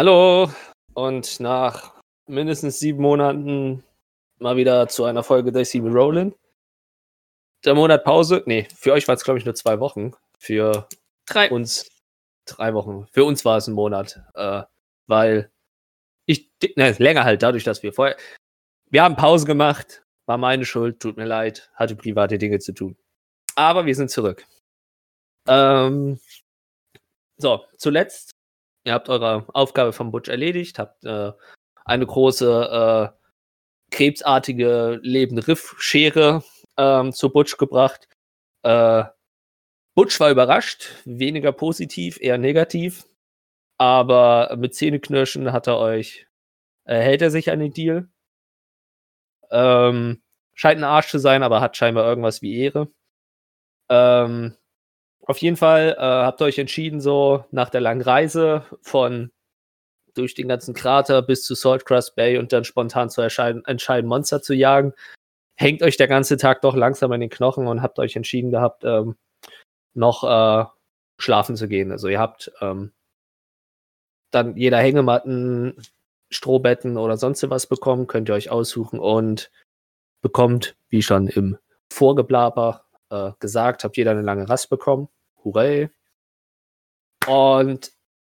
Hallo und nach mindestens sieben Monaten mal wieder zu einer Folge der Sieben Rollin. Der Monat Pause, nee, für euch war es glaube ich nur zwei Wochen. Für Drei. uns drei Wochen. Für uns war es ein Monat, äh, weil ich, ne, länger halt dadurch, dass wir vorher, wir haben Pause gemacht, war meine Schuld, tut mir leid, hatte private Dinge zu tun. Aber wir sind zurück. Ähm, so, zuletzt, ihr habt eure Aufgabe vom Butch erledigt, habt äh, eine große äh, krebsartige lebende Riffschere ähm, zu Butch gebracht. Äh, Butch war überrascht, weniger positiv, eher negativ. Aber mit Zähneknirschen hat er euch, äh, hält er sich an den Deal. Ähm, scheint ein Arsch zu sein, aber hat scheinbar irgendwas wie Ehre. Ähm, auf jeden Fall äh, habt ihr euch entschieden, so nach der langen Reise von durch den ganzen Krater bis zu Saltcrest Bay und dann spontan zu entscheiden, Monster zu jagen. Hängt euch der ganze Tag doch langsam an den Knochen und habt euch entschieden gehabt, ähm, noch äh, schlafen zu gehen. Also ihr habt ähm, dann jeder Hängematten, Strohbetten oder sonst was bekommen, könnt ihr euch aussuchen und bekommt, wie schon im Vorgeblaber äh, gesagt, habt jeder eine lange Rast bekommen. Hurray. Und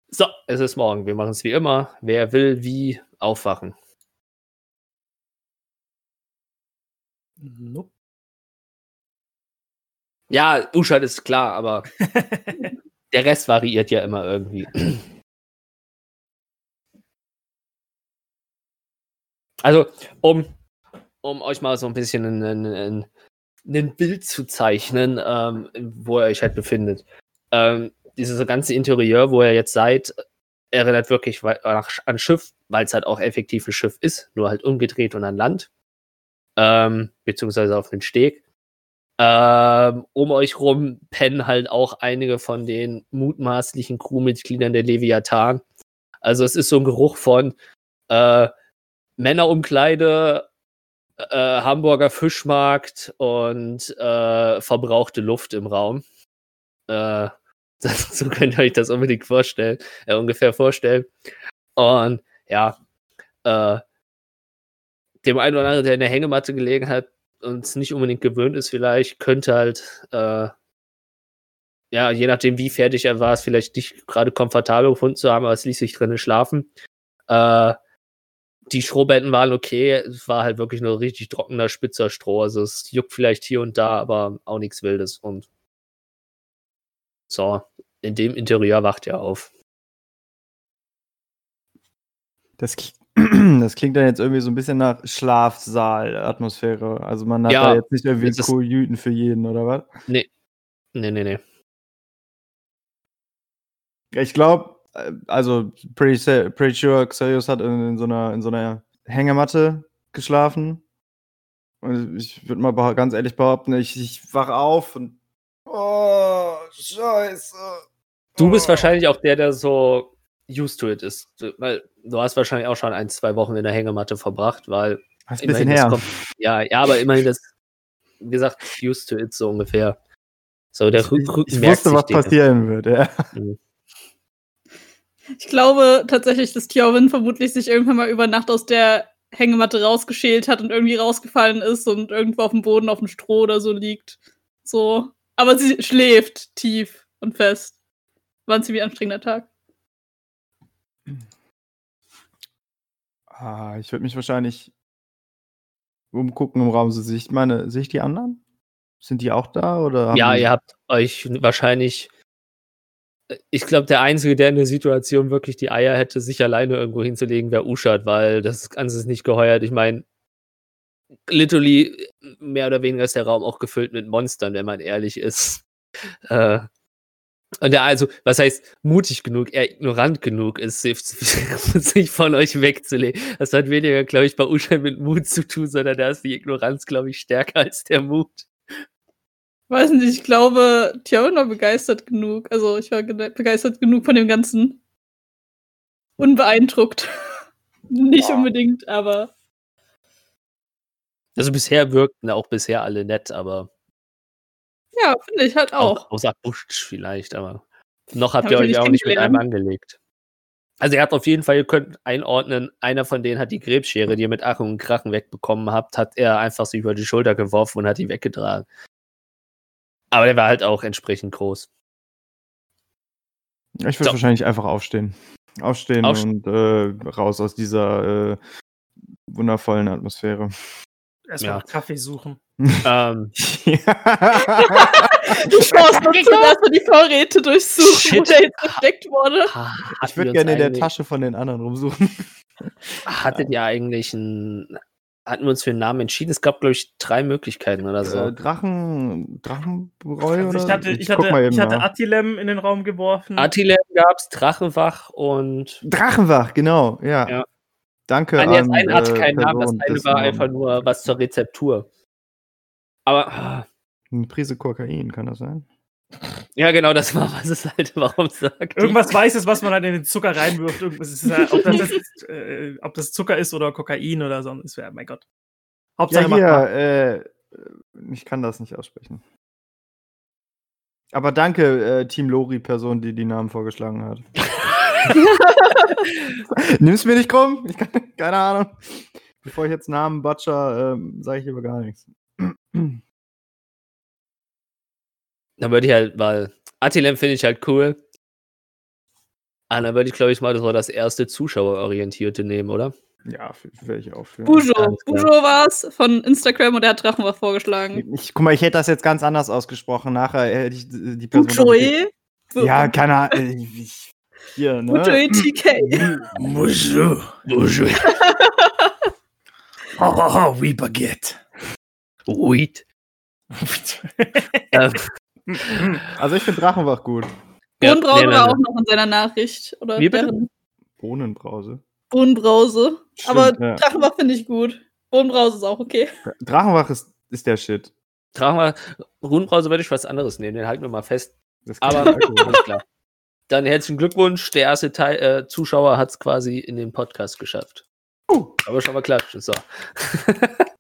so, es ist morgen. Wir machen es wie immer. Wer will, wie aufwachen. Nope. Ja, Uschat ist klar, aber der Rest variiert ja immer irgendwie. Also, um, um euch mal so ein bisschen ein, ein, ein Bild zu zeichnen, ähm, wo ihr euch halt befindet. Ähm, dieses ganze Interieur, wo ihr jetzt seid, erinnert wirklich an Schiff, weil es halt auch effektiv ein Schiff ist, nur halt umgedreht und an Land. Ähm, beziehungsweise auf den Steg. Ähm, um euch rum pennen halt auch einige von den mutmaßlichen Crewmitgliedern der Leviathan. Also es ist so ein Geruch von äh, Männerumkleide, äh, Hamburger Fischmarkt und äh, verbrauchte Luft im Raum. Äh, das, so könnt ihr euch das unbedingt vorstellen, äh, ungefähr vorstellen. Und ja, äh, dem einen oder anderen, der in der Hängematte gelegen hat und es nicht unbedingt gewöhnt ist, vielleicht könnte halt, äh, ja, je nachdem, wie fertig er war, es vielleicht nicht gerade komfortabel gefunden zu haben, aber es ließ sich drinnen schlafen. Äh, die Strohbetten waren okay, es war halt wirklich nur richtig trockener, spitzer Stroh. Also es juckt vielleicht hier und da, aber auch nichts Wildes. Und so, in dem Interieur wacht er auf. Das, das klingt dann jetzt irgendwie so ein bisschen nach Schlafsaal-Atmosphäre. Also man hat Ja, da jetzt nicht irgendwie Kojüten für jeden, oder was? Nee. Nee, nee, nee. Ich glaube, also pretty, pretty sure Xerius hat in, in, so einer, in so einer Hängematte geschlafen. Und ich würde mal ganz ehrlich behaupten, ich, ich wach auf und. Oh, Scheiße. Du bist Oh. wahrscheinlich auch der, der so used to it ist. Weil du hast wahrscheinlich auch schon ein, zwei Wochen in der Hängematte verbracht, weil Das ist ein bisschen her. kommt, ja, ja, aber immerhin das, wie gesagt, used to it so ungefähr. So, der Ich, ich, wusste, was Dinge. passieren wird, ja. Ich glaube tatsächlich, dass Tjorvin vermutlich sich irgendwann mal über Nacht aus der Hängematte rausgeschält hat und irgendwie rausgefallen ist und irgendwo auf dem Boden auf dem Stroh oder so liegt. So. Aber sie schläft tief und fest. War ein ziemlich anstrengender Tag. Ah, ich würde mich wahrscheinlich umgucken im Raum. So, sehe ich meine, sehe ich die anderen? Sind die auch da? Oder Ja, ihr habt euch wahrscheinlich. Ich glaube, der Einzige, der in der Situation wirklich die Eier hätte, sich alleine irgendwo hinzulegen, wäre Uschat, weil das Ganze ist nicht geheuert. Ich meine, literally mehr oder weniger ist der Raum auch gefüllt mit Monstern, wenn man ehrlich ist. Äh, und der also, was heißt mutig genug, eher ignorant genug ist, sich sich von euch wegzulegen. Das hat weniger, glaube ich, bei Uschat mit Mut zu tun, sondern da ist die Ignoranz, glaube ich, stärker als der Mut. Weiß nicht, ich glaube, Tjorvin war begeistert genug. Also ich war ge- begeistert genug von dem Ganzen. Unbeeindruckt. nicht unbedingt, aber Also bisher wirkten auch bisher alle nett, aber ja, finde ich halt auch. Außer Busch vielleicht, aber noch habt Hab ihr euch auch nicht mit einem angelegt. Also er hat auf jeden Fall, ihr könnt einordnen, einer von denen hat die Krebsschere, die ihr mit Ach und Krachen wegbekommen habt, hat er einfach so über die Schulter geworfen und hat die weggetragen. Aber der war halt auch entsprechend groß. Ich würde So. wahrscheinlich einfach aufstehen. Aufstehen Aufst- und äh, raus aus dieser äh, wundervollen Atmosphäre. Erstmal Ja. Kaffee suchen. ähm, Du schaust dazu, dass du die Vorräte durchsuchen, wo Shit. der jetzt versteckt wurde. ich würde gerne in der Tasche von den anderen rumsuchen. Hattet ihr eigentlich ein. Hatten wir uns für einen Namen entschieden? Es gab, glaube ich, drei Möglichkeiten oder so. Äh, Drachen, Drachenbräu Also oder? ich hatte, ich guck hatte, ich hatte. Attilem in den Raum geworfen. Attilem gab's, Drachenwach und. Drachenwach, genau, ja. Ja. Danke Nein, das an, eine hatte äh, keinen Namen, das eine war Namen- einfach nur was zur Rezeptur. Aber. ah, Eine Prise Kokain, kann das sein? Ja, genau, das war, was es halt, warum sagt. Irgendwas Weißes, was man halt in den Zucker reinwirft. Irgendwas ist, äh, ob, das jetzt, äh, ob das Zucker ist oder Kokain oder so. Das wäre, mein Gott. Ja, Hauptsache hier, machbar. äh, ich kann das nicht aussprechen. Aber danke, äh, Team Lori-Person, die die Namen vorgeschlagen hat. Nimm's mir nicht krumm, ich kann, keine Ahnung. Bevor ich jetzt Namen butcher, ähm, sage ich lieber gar nichts. Dann würde ich halt, weil Attilem finde ich halt cool. Ah, dann würde ich, glaube ich, mal so das erste Zuschauerorientierte nehmen, oder? Ja, werde ich auch für. Bujo. Bujo war's von Instagram und der hat Drachenwach vorgeschlagen. Ich, guck mal, ich hätte das jetzt ganz anders ausgesprochen. Nachher hätte ich die Person. Bujoe? Ja, keine Ahnung. ich- Hier, ne? Bujoe TK. Bonjour. Bonjour. Oh, oh, oh, oui, Baguette. Weed. Ähm, Also ich finde Drachenwach gut. ja, Bohnenbrause nee, nee, war auch noch in seiner Nachricht. Oder Wie bitte? Bohnenbrause. Bohnenbrause. Stimmt, Aber ja. Drachenbach finde ich gut. Bohnenbrause ist auch okay. Drachenwach ist, ist der Shit. Tragen wir, Runenbrause würde ich was anderes nehmen, den halten wir mal fest. Das Aber alles klar. Dann herzlichen Glückwunsch. Der erste Teil, äh, Zuschauer hat es quasi in den Podcast geschafft. Uh. Aber schon mal klatschen. So.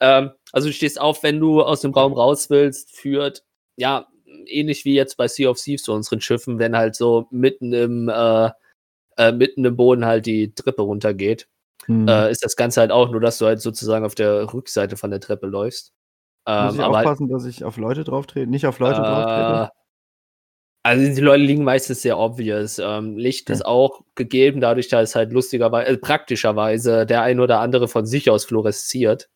Ähm, also du stehst auf, wenn du aus dem Raum raus willst, führt, ja, ähnlich wie jetzt bei Sea of Thieves zu unseren Schiffen, wenn halt so mitten im, äh, äh, mitten im Boden halt die Treppe runtergeht, Hm. äh, ist das Ganze halt auch nur, dass du halt sozusagen auf der Rückseite von der Treppe läufst. Muss Ähm, ich aber halt, aufpassen, dass ich auf Leute drauf trete? Nicht auf Leute drauf trete? äh, also die Leute liegen meistens sehr obvious. Ähm, Licht Okay. ist auch gegeben, dadurch, dass halt lustigerweise, äh, praktischerweise der ein oder andere von sich aus fluoresziert,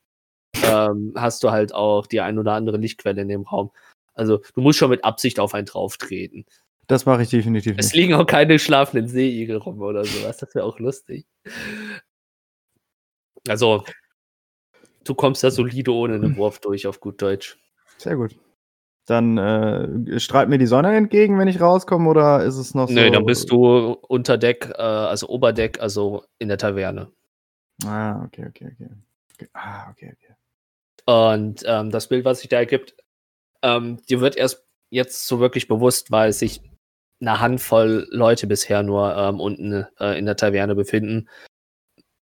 ähm, hast du halt auch die ein oder andere Lichtquelle in dem Raum. Also du musst schon mit Absicht auf einen drauf treten. Das mache ich definitiv Es nicht. liegen auch keine schlafenden Seeigel rum oder sowas. Das wäre auch lustig. Also, du kommst da solide ohne einen Wurf durch, auf gut Deutsch. Sehr gut. Dann äh, strahlt mir die Sonne entgegen, wenn ich rauskomme, oder ist es noch so? Nö, dann bist du unter Deck, äh, also Oberdeck, also in der Taverne. Ah, okay, okay, okay. okay. Ah, okay, okay. Und ähm, das Bild, was sich da ergibt, ähm, dir wird erst jetzt so wirklich bewusst, weil sich eine Handvoll Leute bisher nur ähm, unten äh, in der Taverne befinden.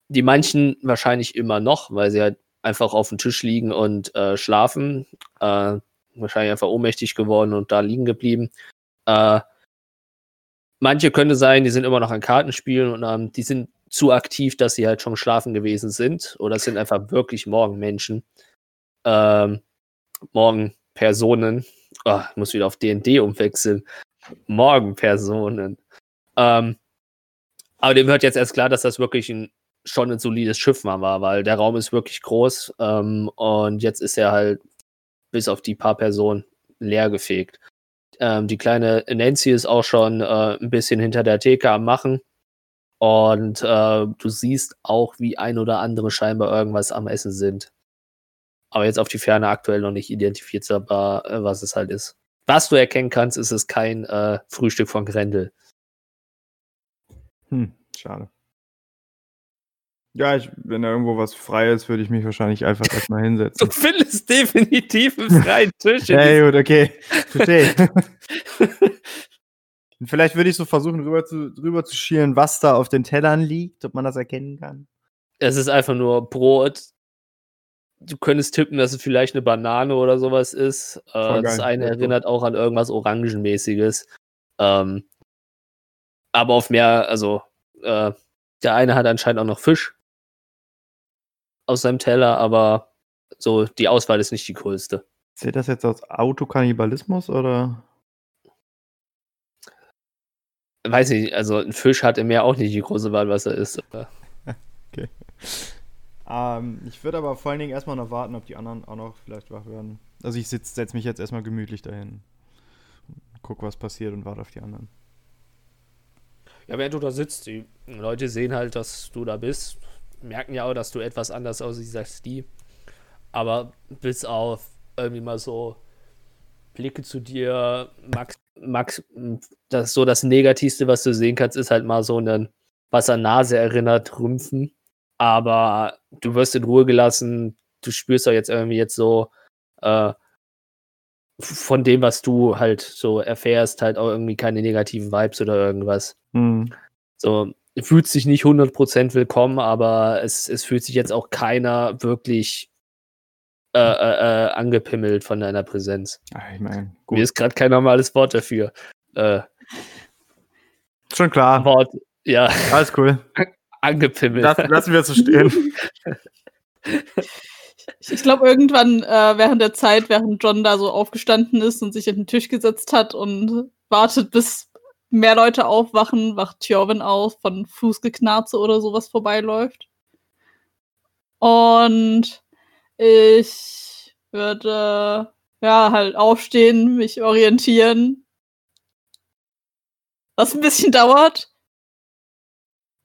Die manchen wahrscheinlich immer noch, weil sie halt einfach auf dem Tisch liegen und äh, schlafen. Äh, wahrscheinlich einfach ohnmächtig geworden und da liegen geblieben. Äh, manche könnte sein, die sind immer noch an Kartenspielen und ähm, die sind zu aktiv, dass sie halt schon schlafen gewesen sind. Oder es sind einfach wirklich Morgenmenschen. Ähm, Morgenpersonen. Oh, ich muss wieder auf DD umwechseln. Morgenpersonen. Ähm, aber dem wird jetzt erst klar, dass das wirklich ein, schon ein solides Schiff mal war, weil der Raum ist wirklich groß ähm, und jetzt ist er halt bis auf die paar Personen leer gefegt. Ähm, die kleine Nancy ist auch schon äh, ein bisschen hinter der Theke am Machen. Und äh, du siehst auch, wie ein oder andere scheinbar irgendwas am Essen sind. Aber jetzt auf die Ferne aktuell noch nicht identifizierbar, äh, was es halt ist. Was du erkennen kannst, ist es kein äh, Frühstück von Grendel. Hm, schade. Ja, ich, wenn da irgendwo was frei ist, würde ich mich wahrscheinlich einfach erstmal Du hinsetzen. findest definitiv einen freien Tisch. Ja, gut, okay. Verstehe. Vielleicht würde ich so versuchen, rüber zu, rüber zu schielen, was da auf den Tellern liegt, ob man das erkennen kann. Es ist einfach nur Brot. Du könntest tippen, dass es vielleicht eine Banane oder sowas ist. Äh, das eine erinnert auch an irgendwas Orangenmäßiges. Ähm, aber auf mehr, also äh, der eine hat anscheinend auch noch Fisch aus seinem Teller, aber so die Auswahl ist nicht die größte. Zählt das jetzt als Autokannibalismus oder? Weiß nicht, also ein Fisch hat im Meer auch nicht die große Wahl, was er isst. aber- Ähm, ich würde aber vor allen Dingen erstmal noch warten, ob die anderen auch noch vielleicht wach werden. Also ich setze mich jetzt erstmal gemütlich dahin. Guck, was passiert und warte auf die anderen. Ja, während du da sitzt, die Leute sehen halt, dass du da bist, merken ja auch, dass du etwas anders aussiehst als die. Aber bis auf irgendwie mal so Blicke zu dir, Max, Max, das so das Negativste, was du sehen kannst, ist halt mal so ein, was an Nase erinnert, Rümpfen. Aber du wirst in Ruhe gelassen, du spürst doch jetzt irgendwie jetzt so, äh, von dem, was du halt so erfährst, halt auch irgendwie keine negativen Vibes oder irgendwas. Hm. So, fühlt sich nicht 100% willkommen, aber es, es fühlt sich jetzt auch keiner wirklich äh, äh, äh, angepimmelt von deiner Präsenz. Ach, ich meine, Mir gut. ist gerade kein normales Wort dafür. Äh, Schon klar. Wort, ja, Alles cool. angepimmelt. Lass, lassen wir es so stehen. Ich, ich glaube, irgendwann äh, während der Zeit, während John da so aufgestanden ist und sich an den Tisch gesetzt hat und wartet, bis mehr Leute aufwachen, wacht Tjorvin auf, von Fußgeknarze oder sowas vorbeiläuft. Und ich würde ja halt aufstehen, mich orientieren. Was ein bisschen dauert.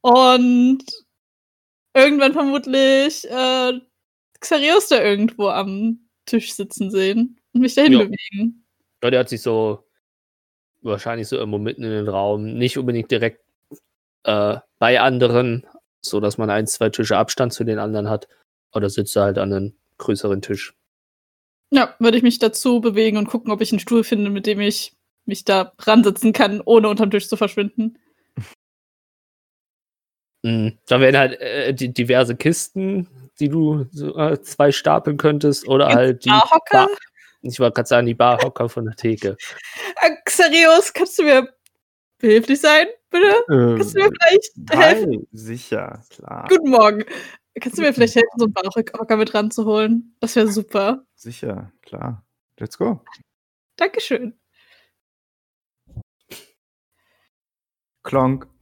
Und irgendwann vermutlich äh, Xarios da irgendwo am Tisch sitzen sehen und mich dahin Ja. bewegen. Ja, der hat sich so wahrscheinlich so irgendwo mitten in den Raum, nicht unbedingt direkt äh, bei anderen, so dass man ein, zwei Tische Abstand zu den anderen hat. Oder sitzt er halt an einem größeren Tisch. Ja, würde ich mich dazu bewegen und gucken, ob ich einen Stuhl finde, mit dem ich mich da ransitzen kann, ohne unterm Tisch zu verschwinden. Mhm. Da wären halt äh, die, diverse Kisten, die du so, äh, zwei stapeln könntest. Oder Gibt's halt die. Barhocker? Bar, ich wollte gerade sagen, die Barhocker von der Theke. Äh, Xarios, kannst du mir behilflich sein, bitte? Kannst du mir vielleicht helfen? Nein, sicher, klar. Guten Morgen. Kannst du mir vielleicht helfen, so einen Barhocker mit ranzuholen? Das wäre super. Sicher, klar. Let's go. Dankeschön. Klonk.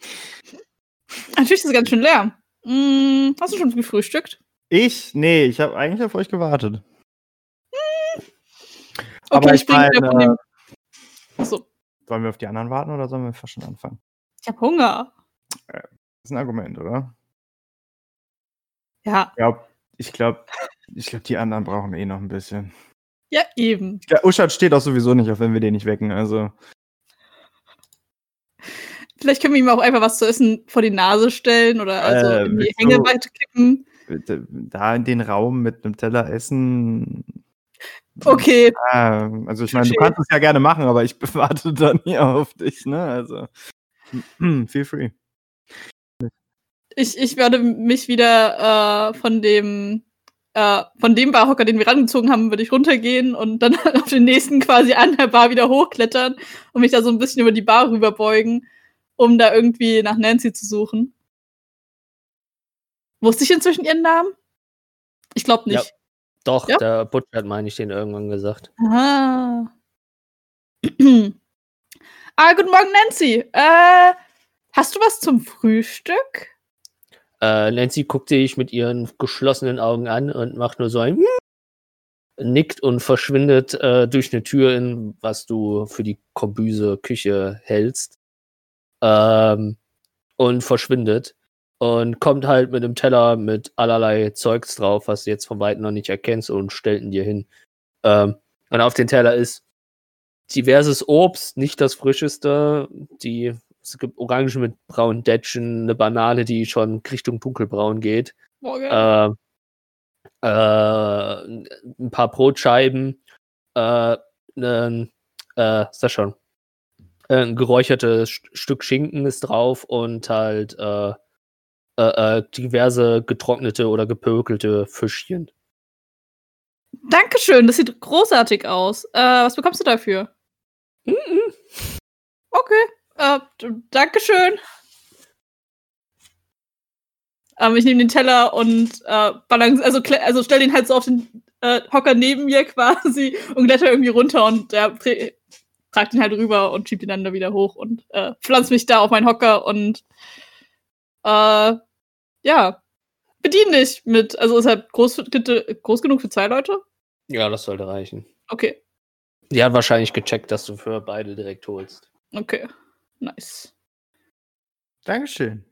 Natürlich ist es ganz schön leer. Hm, hast du schon gefrühstückt? Ich? Nee, ich habe eigentlich auf euch gewartet. Okay, Aber ich ich dir von meine, dem. Achso, Sollen wir auf die anderen warten oder sollen wir fast schon anfangen? ich habe Hunger. Das ist ein Argument, oder? Ja, Ja, ich glaube, ich glaub, die anderen brauchen eh noch ein bisschen. ja, eben. Der Uschat steht auch sowieso nicht auf, wenn wir den nicht wecken. Also, Vielleicht können wir ihm auch einfach was zu essen vor die Nase stellen oder also Äh, in die Hängeweite kippen. da in den Raum mit einem Teller essen. Okay, Ah, also ich meine, du kannst es ja gerne machen, aber ich warte dann hier auf dich, ne? Also, feel free. ich, ich werde mich wieder äh, von dem äh, von dem Barhocker, den wir rangezogen haben, würde ich runtergehen und dann auf den nächsten quasi an der Bar wieder hochklettern und mich da so ein bisschen über die Bar rüberbeugen, um da irgendwie nach Nancy zu suchen. Wusste ich inzwischen ihren Namen? Ich glaube nicht. Doch, Ja? der Butcher hat, meine ich, den irgendwann gesagt. Aha. ah, guten Morgen, Nancy. Äh, hast du was zum Frühstück? Äh, Nancy guckt dich mit ihren geschlossenen Augen an und macht nur so ein nickt und verschwindet äh, durch eine Tür in, was du für die Kombüse Küche hältst. Ähm, und verschwindet. Und kommt halt mit einem Teller mit allerlei Zeugs drauf, was du jetzt von weitem noch nicht erkennst und stellt ihn dir hin. Ähm, und auf den Teller ist diverses Obst, nicht das frischeste. Die, es gibt Orangen mit braunen Dätschen, eine Banane, die schon Richtung dunkelbraun geht äh, äh, ein paar Brotscheiben, äh, ein, äh, sag schon, ein geräuchertes St- Stück Schinken ist drauf und halt äh, äh, äh, diverse getrocknete oder gepökelte Fischchen. Dankeschön, das sieht großartig aus. Äh, was bekommst du dafür? Mhm. Okay. Äh, d- Dankeschön. Ähm, ich nehme den Teller und äh, balance, also, also stell den halt so auf den äh, Hocker neben mir quasi und kletter irgendwie runter und der tra- tragt ihn halt rüber und schiebt ihn dann da wieder hoch und äh, pflanzt mich da auf meinen Hocker und äh, ja, bedien dich mit, also ist halt groß, groß genug für zwei Leute? Ja, das sollte reichen. Okay, Die hat wahrscheinlich gecheckt, dass du für beide direkt holst. okay, nice. Dankeschön.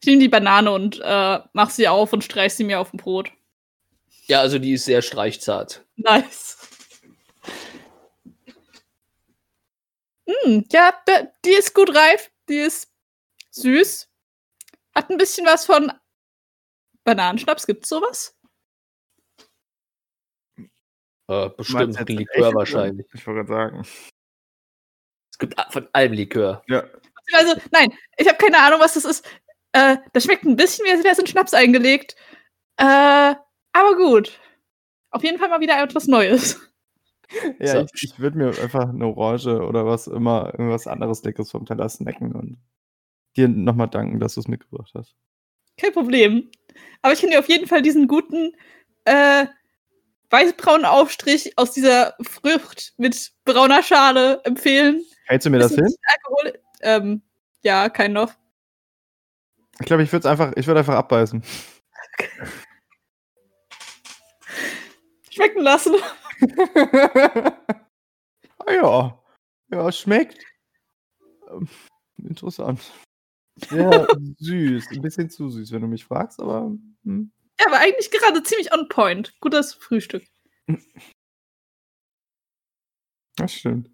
Ich nehme die Banane und äh, mach sie auf und streich sie mir auf dem Brot. Ja, also die ist sehr streichzart. Nice. Mm, ja, die ist gut reif. Die ist süß. Hat ein bisschen was von Bananenschnaps. Gibt's sowas? Äh, bestimmt jetzt Likör wahrscheinlich. Ich wollte gerade sagen. Es gibt von allem Likör. Ja. Also, nein, ich habe keine Ahnung, was das ist. Äh, das schmeckt ein bisschen, wie als wäre es in Schnaps eingelegt. Äh, aber gut. Auf jeden Fall mal wieder etwas Neues. Ja, So. ich, ich würde mir einfach eine Orange oder was immer, irgendwas anderes Leckeres vom Teller snacken und dir nochmal danken, dass du es mitgebracht hast. Kein Problem. Aber ich kann dir auf jeden Fall diesen guten äh, weißbraunen Aufstrich aus dieser Frucht mit brauner Schale empfehlen. Hältst du mir das hin? Alkohol. Ähm, ja, kein noch. Ich glaube, ich würde es einfach, ich würde einfach abbeißen. Schmecken lassen. ah ja. Ja, schmeckt. Ähm, Interessant. Sehr süß. Ein bisschen zu süß, wenn du mich fragst, aber. Hm. Ja, aber eigentlich gerade ziemlich on point. Gutes Frühstück. Das stimmt.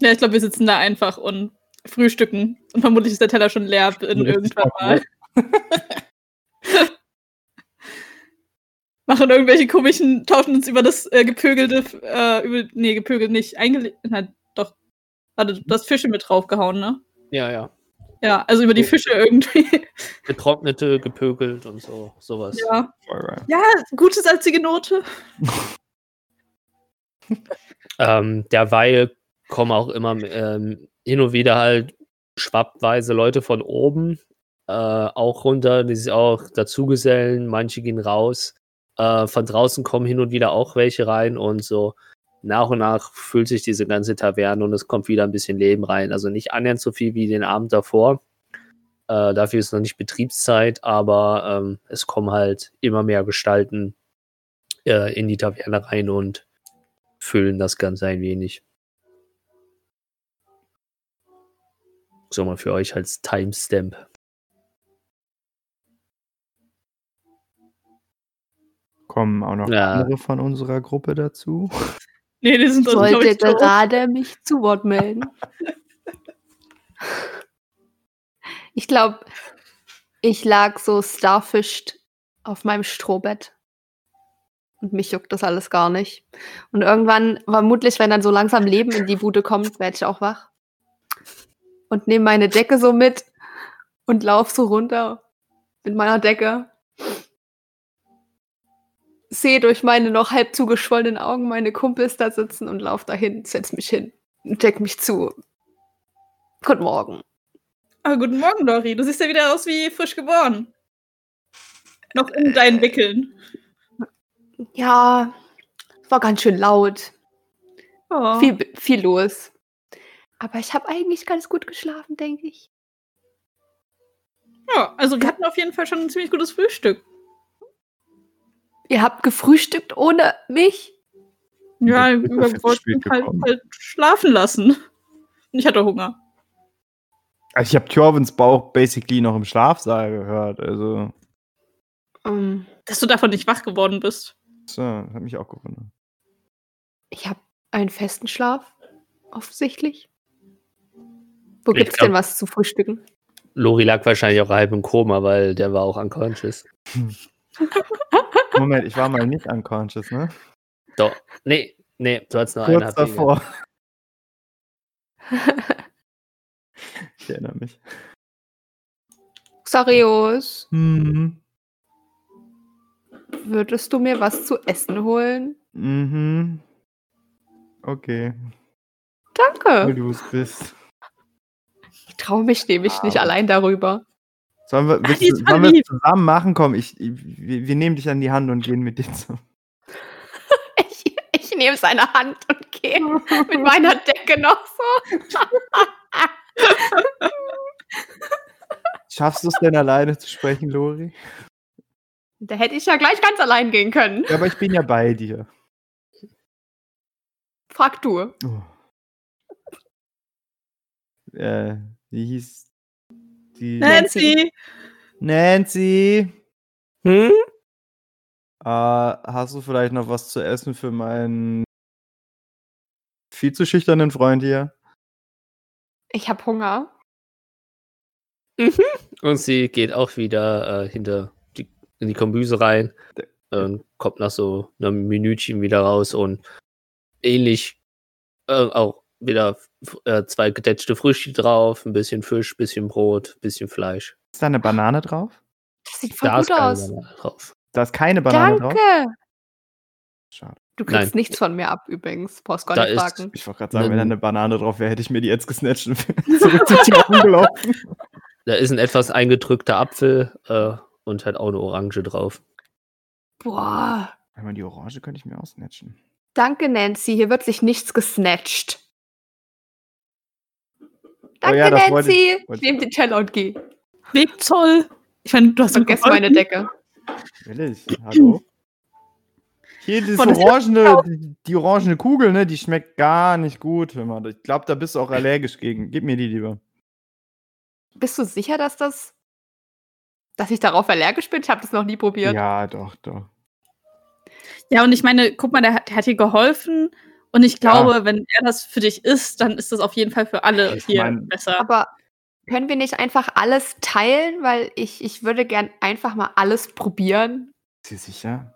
Ja, ich glaube, wir sitzen da einfach und frühstücken. Und vermutlich ist der Teller schon leer in irgendwann mal. Machen irgendwelche komischen, tauschen uns über das äh, gepögelte, äh, über, nee, gepögelt nicht, eingelegt, na, doch. Warte, du hast Fische mit draufgehauen, ne? Ja, ja. Ja, also über die Oh. Fische irgendwie. Getrocknete, gepökelt und so, sowas. ja. Ja, gute salzige Note. Ähm, derweil kommen auch immer ähm, hin und wieder halt schwappweise Leute von oben äh, auch runter, die sich auch dazugesellen. Manche gehen raus. Äh, von draußen kommen hin und wieder auch welche rein und so nach und nach füllt sich diese ganze Taverne und es kommt wieder ein bisschen Leben rein. Also nicht annähernd so viel wie den Abend davor. Äh, dafür ist noch nicht Betriebszeit, aber ähm, es kommen halt immer mehr Gestalten äh, in die Taverne rein und füllen das Ganze ein wenig. So mal für euch als Timestamp. Kommen auch noch Ja. andere von unserer Gruppe dazu. Nee, die sind Ich doch, glaub wollte ich, tot. gerade mich zu Wort melden. Ich glaube, ich lag so starfischt auf meinem Strohbett. Und mich juckt das alles gar nicht. Und irgendwann, vermutlich, wenn dann so langsam Leben in die Bude kommt, werde ich auch wach. Und nehme meine Decke so mit und lauf so runter mit meiner Decke. Sehe durch meine noch halb zugeschwollenen Augen meine Kumpels da sitzen und lauf dahin, setz mich hin und deck mich zu. Guten Morgen. Ah, guten Morgen, Lori. Du siehst ja wieder aus wie frisch geboren. Noch in deinen Wickeln. Ja, war ganz schön laut. Oh. Viel, viel los. Aber ich habe eigentlich ganz gut geschlafen, denke ich. Ja, also wir hatten auf jeden Fall schon ein ziemlich gutes Frühstück. Ihr habt gefrühstückt ohne mich? Ja, wir wollten halt, halt schlafen lassen. Und ich hatte Hunger. Also ich habe Thorvins Bauch basically noch im Schlafsaal gehört. Also, Ähm, Dass du davon nicht wach geworden bist. so, hat mich auch gewundert. ich habe einen festen Schlaf, offensichtlich. Wo Ich gibt's glaub- denn was zu frühstücken? Lori lag wahrscheinlich auch halb im Koma, weil der war auch unconscious. Moment, ich war mal nicht unconscious, ne? Doch. Nee, nee, du hattest nur Kurz HP. davor. Ich erinnere mich. Xarios, Mhm. würdest du mir was zu essen holen? Mhm. Okay. weil Danke. du es bist. Ich traue mich nämlich nicht Aber- allein darüber. Sollen wir, willst ist sollen wir zusammen machen? Komm, ich, ich, wir, nehmen dich an die Hand und gehen mit dir zu. Ich, ich nehme seine Hand und gehe mit meiner Decke noch so. Schaffst du es denn alleine zu sprechen, Lori? Da hätte ich ja gleich ganz allein gehen können. Ja, aber ich bin ja bei dir. Frag du. Oh. Äh, wie hieß die? Nancy! Nancy! Hm? Äh, hast du vielleicht noch was zu essen für meinen viel zu schüchternen Freund hier? Ich habe Hunger. Und sie geht auch wieder äh, hinter die, in die Kombüse rein und kommt nach so einem Minütchen wieder raus und ähnlich äh, auch wieder äh, zwei gedetschte Früchte drauf, ein bisschen Fisch, bisschen Brot, bisschen Fleisch. Ist da eine Banane drauf? Das sieht voll Da ist gut keine aus. Banane drauf. Da ist keine Banane drauf? Danke. Schade. Du kriegst Nein. nichts von mir ab übrigens. Brauchst gar Da nicht ist- fragen. Ich wollte gerade sagen, wenn da eine Banane drauf wäre, hätte ich mir die jetzt gesnatcht und zurück zur Tür gelaufen. Da ist ein etwas eingedrückter Apfel äh, und hat auch eine Orange drauf. Boah. Wenn man die Orange könnte ich mir auch snatchen. Danke, Nancy. Hier wird sich nichts gesnatcht. Danke, ja, das wollte Nancy. ich- wollte Ich nehme den Teller und gehe. Wegzoll! Ich meine, du hast Vergiss meine. Decke. Will ich? Hallo? Hier, das Boah, orangene, die, die orangene Kugel, ne, die schmeckt gar nicht gut. Hör mal. Ich glaube, da bist du auch allergisch gegen. Gib mir die lieber. Bist du sicher, dass das. dass ich darauf allergisch bin? Ich habe das noch nie probiert. Ja, doch, doch. Ja, und ich meine, guck mal, der hat, der hat dir geholfen. Und ich glaube, wenn er das für dich ist, dann ist das auf jeden Fall für alle Ich hier mein- besser. Aber können wir nicht einfach alles teilen? Weil ich, ich würde gern einfach mal alles probieren. Ist sie sicher?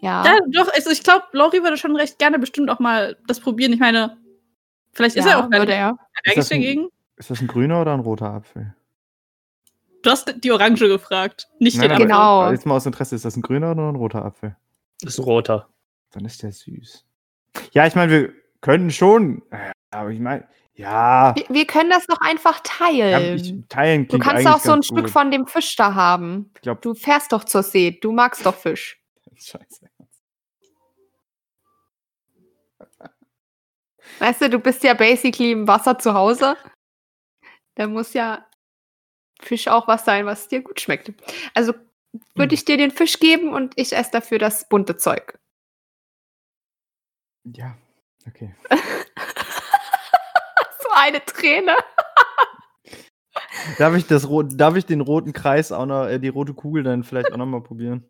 Ja. Ja, doch, also ich glaube, Lori würde schon recht gerne bestimmt auch mal das probieren. Ich meine, vielleicht ist er auch würde er. allergisch dagegen. Ist das ein grüner oder ein roter Apfel? Du hast die Orange gefragt, nicht Nein, den nein, Apfel. Genau. Jetzt mal aus Interesse, ist das ein grüner oder ein roter Apfel? Das ist ein roter. Dann ist der süß. Ja, ich meine, wir könnten schon. äh, Aber ich meine, ja. Wir, wir können das doch einfach ja teilen. ich, teilen du kannst auch so ein Stück gut. von dem Fisch da haben. Ich glaub, Du fährst doch zur See. Du magst doch Fisch. Scheiße. Weißt du, du bist ja basically im Wasser zu Hause. Da muss ja Fisch auch was sein, was dir gut schmeckt. Also würde Hm. ich dir den Fisch geben und ich esse dafür das bunte Zeug. Ja, okay. so eine Träne. Darf ich, das, darf ich den roten Kreis auch noch, äh, die rote Kugel dann vielleicht auch noch mal probieren?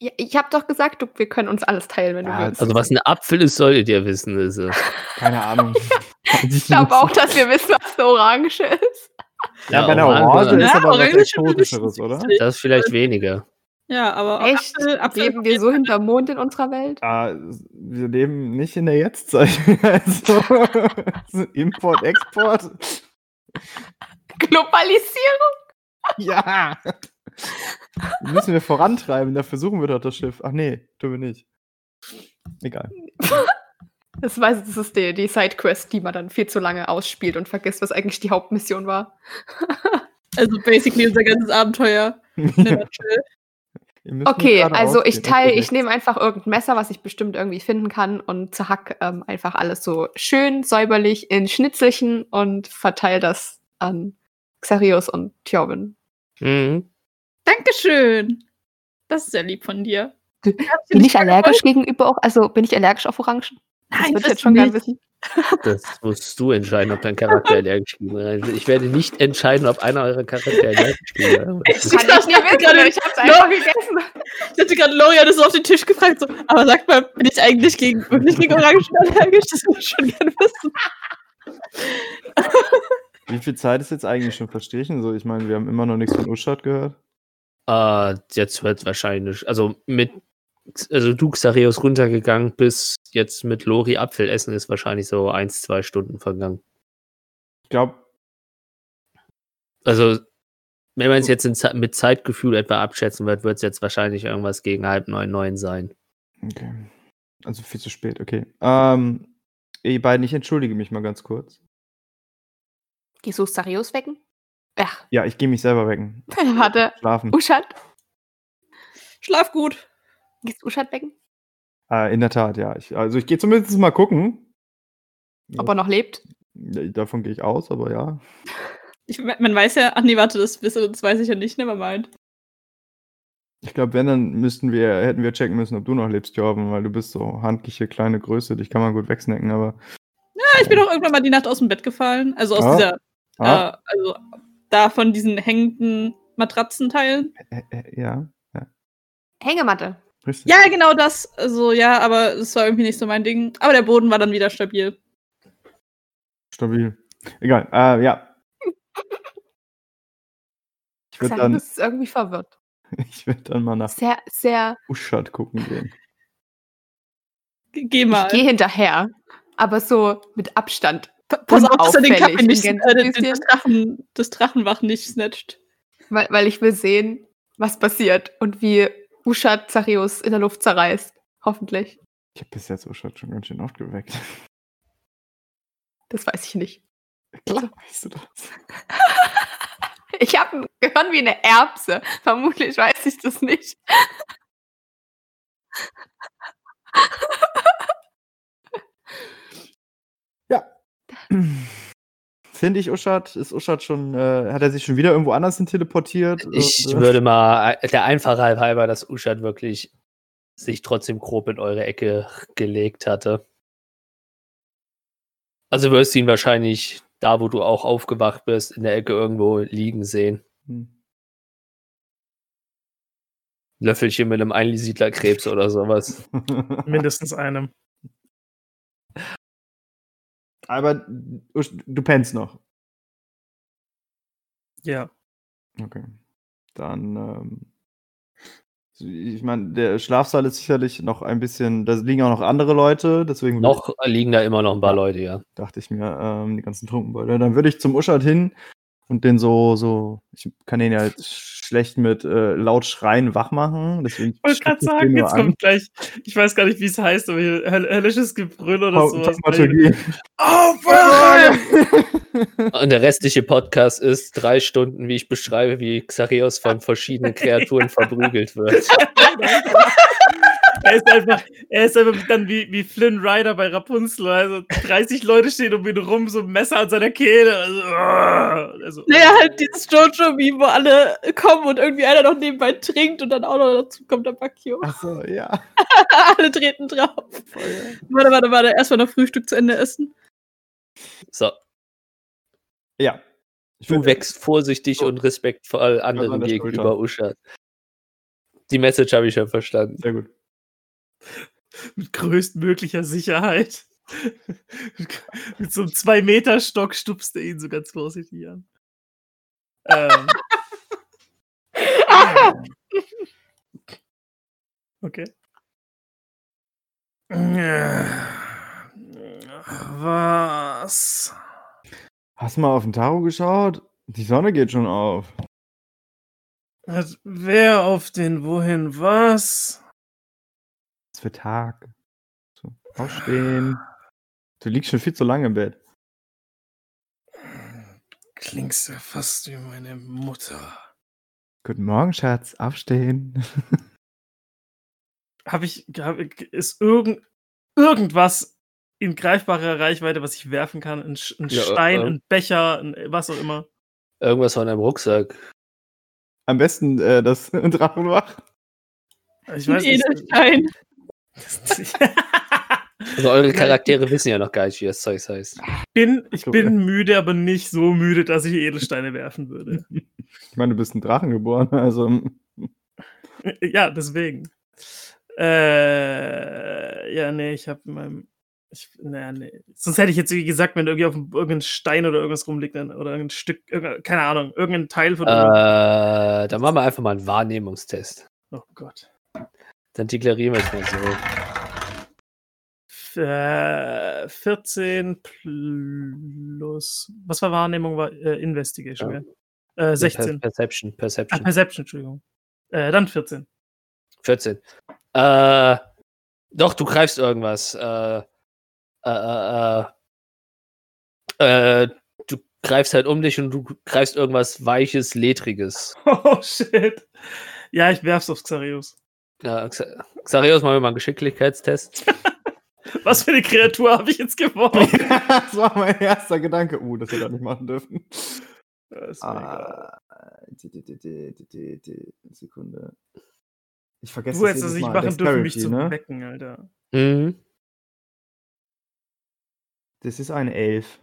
Ja, ich habe doch gesagt, du, wir können uns alles teilen, wenn du Ja, willst. Also was ein Apfel ist, solltet ihr wissen. Ist, äh, Keine Ahnung. ich glaube auch, dass wir wissen, was eine Orange ist. Ja, bei der Orange- Orange ist Ja, aber was Exotischeres, oder? Das ist vielleicht weniger. Ja, aber Echt? Apfel, Apfel Leben wir so hinterm Mond in unserer Welt? Ah, wir leben nicht in der Jetztzeit. Also, Import, Export. Globalisierung? Ja. Müssen wir vorantreiben, da versuchen wir doch das Schiff. Ach nee, tun wir nicht. Egal. Das weiß das ist die, die Sidequest, die man dann viel zu lange ausspielt und vergisst, was eigentlich die Hauptmission war. Also basically unser ganzes Abenteuer. in Okay, also ich teile, ich nehme einfach irgendein Messer, was ich bestimmt irgendwie finden kann und zerhack ähm, einfach alles so schön säuberlich in Schnitzelchen und verteile das an Xarius und Thjobin. Mhm. Dankeschön. Das ist sehr lieb von dir. Bin ich allergisch gegenüber auch, also bin ich allergisch auf Orangen? Das Nein, ich bist jetzt schon nicht. wissen. Das musst du entscheiden, ob dein Charakter allergisch gegen ist. Ich werde nicht entscheiden, ob einer eurer Charakter allergisch gegen ist. Ich Kann dachte ich nicht wissen, gerade- ich hab's einfach gegessen. Ich hatte gerade Lori hat es so auf den Tisch gefragt, so, aber sag mal, bin ich eigentlich gegen, wirklich gegen Orangen allergisch? Das würde ich schon gerne wissen. Wie viel Zeit ist jetzt eigentlich schon verstrichen? So, ich meine, wir haben immer noch nichts von Uschat gehört. Äh, jetzt wird wahrscheinlich, also mit, also du Xareus runtergegangen, bis jetzt mit Lori Apfel essen, ist wahrscheinlich so eins, zwei Stunden vergangen. Ich glaube, Also, wenn man es jetzt in, mit Zeitgefühl etwa abschätzen wird, wird es jetzt wahrscheinlich irgendwas gegen halb neun, neun sein. okay. Also viel zu spät, okay. Ähm, Ihr beiden, ich entschuldige mich mal ganz kurz. Gehst du Sarius wecken? Ach, Ja, ich gehe mich selber wecken. warte. Schlafen. Uschat? Schlaf gut. Gehst du Uschat wecken? Äh, in der Tat, ja. Ich, also ich gehe zumindest mal gucken. Ob er noch lebt? Ja, Davon gehe ich aus, aber ja. Ich, man weiß ja, ach nee, warte, das, das weiß ich ja nicht, never mind. Ich glaube, wenn, dann müssten wir, hätten wir checken müssen, ob du noch lebst, Jorben, weil du bist so handliche kleine Größe, dich kann man gut wegsnacken, aber. Ja, ich bin auch irgendwann mal die Nacht aus dem Bett gefallen. Also aus Ah. dieser, Ah, äh, also da von diesen hängenden Matratzenteilen. äh, ja, Hängematte. Richtig. Ja, genau das. Also ja, aber es war irgendwie nicht so mein Ding. Aber der Boden war dann wieder stabil. Stabil. Egal, äh, ja. Ich würde dann, Xarius ist irgendwie verwirrt. ich würd dann mal nach Sehr, sehr. Uschat gucken gehen. Ge- Geh mal. Ich gehe hinterher. Aber so mit Abstand. Pa- Pass auf, dass er den Kaffee nicht, äh, den, den, das, Drachen, das Drachenwach nicht snatcht. Weil, weil ich will sehen, was passiert und wie Uschat Zarius in der Luft zerreißt. Hoffentlich. Ich habe bis jetzt Uschat schon ganz schön oft geweckt. Das weiß ich nicht. Klar, weißt du das. Ich habe ein Gehirn wie eine Erbse. Vermutlich weiß ich das nicht. Finde ich Uschat, ist Uschat schon, äh, hat er sich schon wieder irgendwo anders hin teleportiert? Ich Und, äh, würde mal, äh, der Einfachheit halber, dass Uschat wirklich sich trotzdem grob in eure Ecke gelegt hatte. Also wirst du ihn wahrscheinlich da, wo du auch aufgewacht bist, in der Ecke irgendwo liegen sehen. hm. Löffelchen mit einem Einsiedlerkrebs oder sowas. Mindestens einem. Aber du pennst noch. Ja. Okay. Dann, ähm, ich meine, der Schlafsaal ist sicherlich noch ein bisschen, da liegen auch noch andere Leute, deswegen würde Noch liegen da immer noch ein paar Leute, ja. dachte ich mir, ähm, die ganzen Trunkenbeute. Dann würde ich zum Uschat hin und den so, so, ich kann den ja halt schlecht mit äh, laut schreien wach machen. Deswegen Ich wollte gerade sagen, jetzt an. kommt gleich, ich weiß gar nicht, wie es heißt, aber hier höll höllisches Gebrüll oder Tau- sowas. Aufwachen! Und der restliche Podcast ist drei Stunden, wie ich beschreibe, wie Xarios von verschiedenen Kreaturen verprügelt wird. er ist einfach, er ist einfach dann wie, wie Flynn Rider bei Rapunzel. Also 30 Leute stehen um ihn rum, so ein Messer an seiner Kehle. Also, also, Naja, halt dieses Jojo-Meme, wo alle kommen und irgendwie einer noch nebenbei trinkt und dann auch noch dazu kommt der Bakio. Achso, ja. alle treten drauf. Warte, warte, warte. Erstmal noch Frühstück zu Ende essen. So, Ja. Ich du wächst vorsichtig und respektvoll anderen an der gegenüber. Uschat. Die Message habe ich schon verstanden. Sehr gut. Mit größtmöglicher Sicherheit. mit so einem 2-Meter-Stock stupst er ihn so ganz vorsichtig an. Ähm. okay. Was? Hast du mal auf den Taro geschaut? Die Sonne geht schon auf. Hat wer auf den Wohin was? Was für Tag. So, aufstehen. Du liegst schon viel zu lange im Bett. Klingst ja fast wie meine Mutter. Guten Morgen, Schatz. Aufstehen. Habe ich, hab, ist irgend, irgendwas in greifbarer Reichweite, was ich werfen kann? Ein, ein Ja, Stein, äh, ein Becher, ein, was auch immer. Irgendwas von einem Rucksack. Am besten äh, das Drachenwach. Ich Ein weiß nicht. Also eure Charaktere wissen ja noch gar nicht, wie das Zeug heißt. bin, ich bin müde, aber nicht so müde, dass ich Edelsteine werfen würde. Ich meine, du bist ein Drachen geboren, also. ja, deswegen. Äh, ja, nee, ich habe in meinem. Ich, naja, nee. Sonst hätte ich jetzt wie gesagt, wenn irgendwie auf dem, irgendein Stein oder irgendwas rumliegt dann, oder irgendein Stück, keine Ahnung, irgendein Teil von. Äh, dann machen wir einfach mal einen Wahrnehmungstest. oh Gott. Dann deklarieren wir es mal so. F- Äh, 14 plus. Was war Wahrnehmung? War äh, Investigation, Ja. ja. Äh, 16. Per Perception, Ah, Perception. Perception, Entschuldigung. Äh, dann 14. 14. Äh, doch, du greifst irgendwas. Äh, äh, äh, äh, du greifst halt um dich und du greifst irgendwas Weiches, Ledriges. Oh shit. Ja, ich werf's auf Xarius. Ja, Xa- Xarios, machen wir mal einen Geschicklichkeitstest. Was für eine Kreatur habe ich jetzt geworfen? das war mein erster Gedanke. Uh, das hätte er nicht machen dürfen. Ah, Sekunde. Ich vergesse Du hättest es nicht machen dürfen, mich zu ne? wecken, Alter. Mhm. Das ist eine Elf.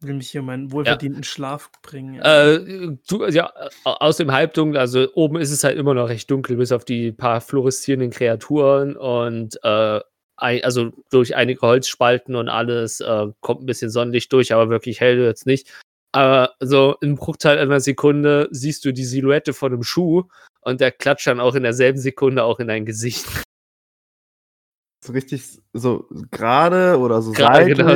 Will mich hier meinen wohlverdienten Schlaf bringen. Äh, du, ja, aus dem Halbdunkel, also oben ist es halt immer noch recht dunkel, bis auf die paar fluoreszierenden Kreaturen und äh, ein, also durch einige Holzspalten und alles äh, kommt ein bisschen Sonnenlicht durch, aber wirklich hell wird's nicht. Aber so im Bruchteil einer Sekunde siehst du die Silhouette von einem Schuh und der klatscht dann auch in derselben Sekunde auch in dein Gesicht. So richtig so gerade oder so Gerade, seitlich. genau.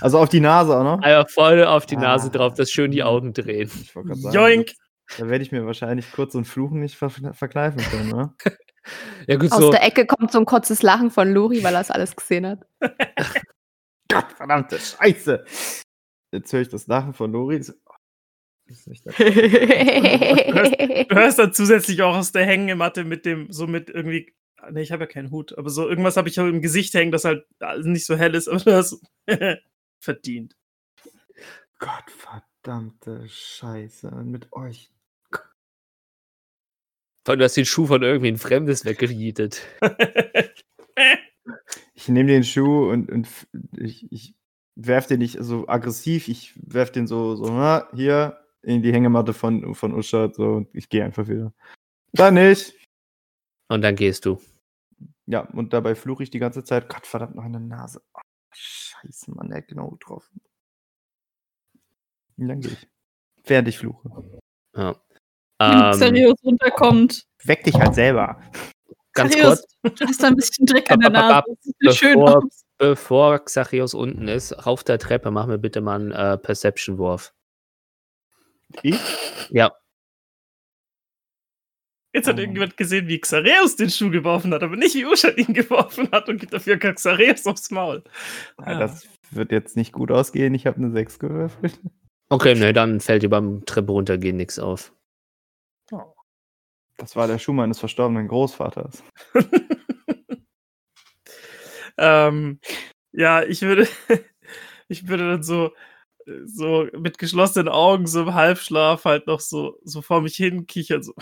Also auf die Nase auch noch. Einfach voll auf die Nase Ah. drauf, dass schön die Augen drehen. Ich wollte gerade sagen, Joink! Da werde ich mir wahrscheinlich kurz so ein Fluchen nicht ver verkneifen können, ne? Ja gut, Aus so. der Ecke kommt so ein kurzes Lachen von Lori, weil er das alles gesehen hat. Gott, verdammte Scheiße! Jetzt höre ich das Lachen von Lori. So, Du hörst dann zusätzlich auch aus der Hängematte mit dem, so mit irgendwie. Ne, ich habe ja keinen Hut, aber so irgendwas habe ich auch im Gesicht hängen, das halt nicht so hell ist, aber du hast verdient. Gott, verdammte Scheiße. Mit euch. Vor allem, Du hast den Schuh von irgendwie ein Fremdes weggejietet. Ich nehme den Schuh und, und ich, ich werf den nicht so aggressiv, ich werf den so, so na, hier in die Hängematte von, von Uschat so und ich gehe einfach wieder. Dann nicht. Und dann gehst du. Ja, und dabei fluche ich die ganze Zeit. Gott, verdammt, noch eine Nase. Oh, scheiße, Mann, er hat genau getroffen. Ich. Während ich fluche. Ja. Ähm, Xarius runterkommt. Weck dich halt selber. ganz Xarius, kurz, Du hast da ein bisschen Dreck in der Ab, ab, ab, Nase. Das schön bevor- aus. bevor Xachios unten ist, rauf der Treppe, mach mir bitte mal einen äh, Perception-Wurf. Ich? Ja. Jetzt hat Oh. irgendjemand gesehen, wie Xareus den Schuh geworfen hat, aber nicht wie Uschat ihn geworfen hat und gibt dafür Xareus aufs Maul. Ja, das wird jetzt nicht gut ausgehen. Ich habe eine 6 gewürfelt. Okay, ne, dann fällt dir beim Treppe runtergehen nichts auf. Das war der Schuh meines verstorbenen Großvaters. ähm, ja, ich würde, ich würde dann so, so mit geschlossenen Augen, so im Halbschlaf halt noch so, so vor mich hin kichern, so.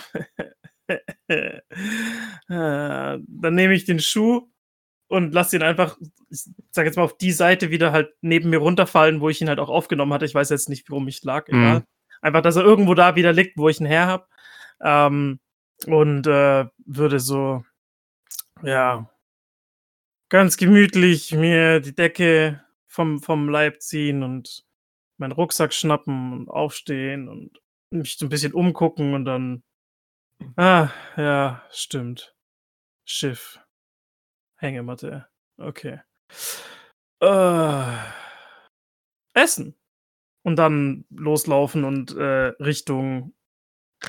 Äh, dann nehme ich den Schuh und lasse ihn einfach, ich sag jetzt mal, auf die Seite wieder halt neben mir runterfallen, wo ich ihn halt auch aufgenommen hatte. Ich weiß jetzt nicht, warum ich lag. Mhm. Einfach, dass er irgendwo da wieder liegt, wo ich ihn her habe. Ähm, und äh, würde so, ja, ganz gemütlich mir die Decke vom, vom Leib ziehen und meinen Rucksack schnappen und aufstehen und mich so ein bisschen umgucken und dann, ah, ja, stimmt. Schiff. Hängematte. Okay. Äh, essen. Und dann loslaufen und äh, Richtung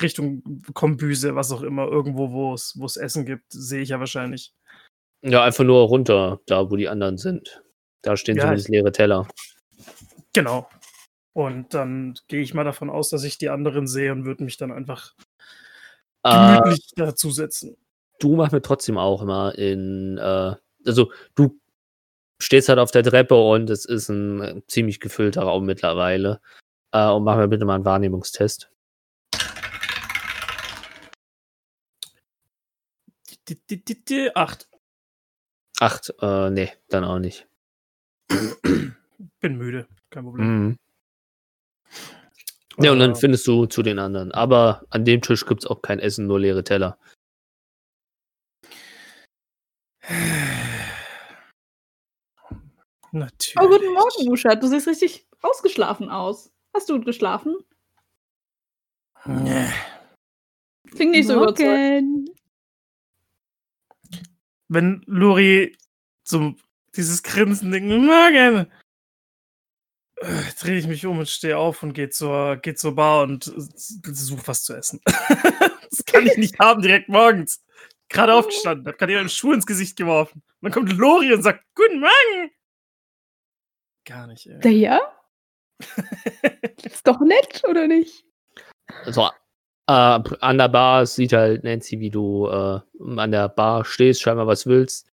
Richtung Kombüse, was auch immer, irgendwo, wo es, wo es Essen gibt, sehe ich ja wahrscheinlich. Ja, einfach nur runter, da wo die anderen sind. Da stehen Ja. zumindest leere Teller. Genau. Und dann gehe ich mal davon aus, dass ich die anderen sehe und würde mich dann einfach Äh, gemütlich dazusetzen. du machst mir trotzdem auch immer in, äh, also du stehst halt auf der Treppe und es ist ein äh, ziemlich gefüllter Raum mittlerweile. Äh, und mach mir bitte mal einen Wahrnehmungstest. Die, die, die, die, acht. Acht, äh, nee, dann auch nicht. Bin müde. Kein Problem. Mhm. Ja, und dann findest du zu den anderen. Aber an dem Tisch gibt es auch kein Essen, nur leere Teller. Natürlich. Oh, guten Morgen, Usha. Du siehst richtig ausgeschlafen aus. Hast du gut geschlafen? Nee. Klingt nicht so überzeugt. Morgen. Wenn Lori so dieses Grinsen denkt, Morgen, drehe ich mich um und stehe auf und gehe zur, geh zur Bar und suche was zu essen. das kann ich nicht haben direkt morgens. Gerade aufgestanden, hab gerade ihren Schuh ins Gesicht geworfen. Und dann kommt Lori und sagt, Guten Morgen. gar nicht, ey. Na ja? Ist doch nett, oder nicht? So, äh, an der Bar sieht halt Nancy, wie du äh, an der Bar stehst, scheinbar was willst.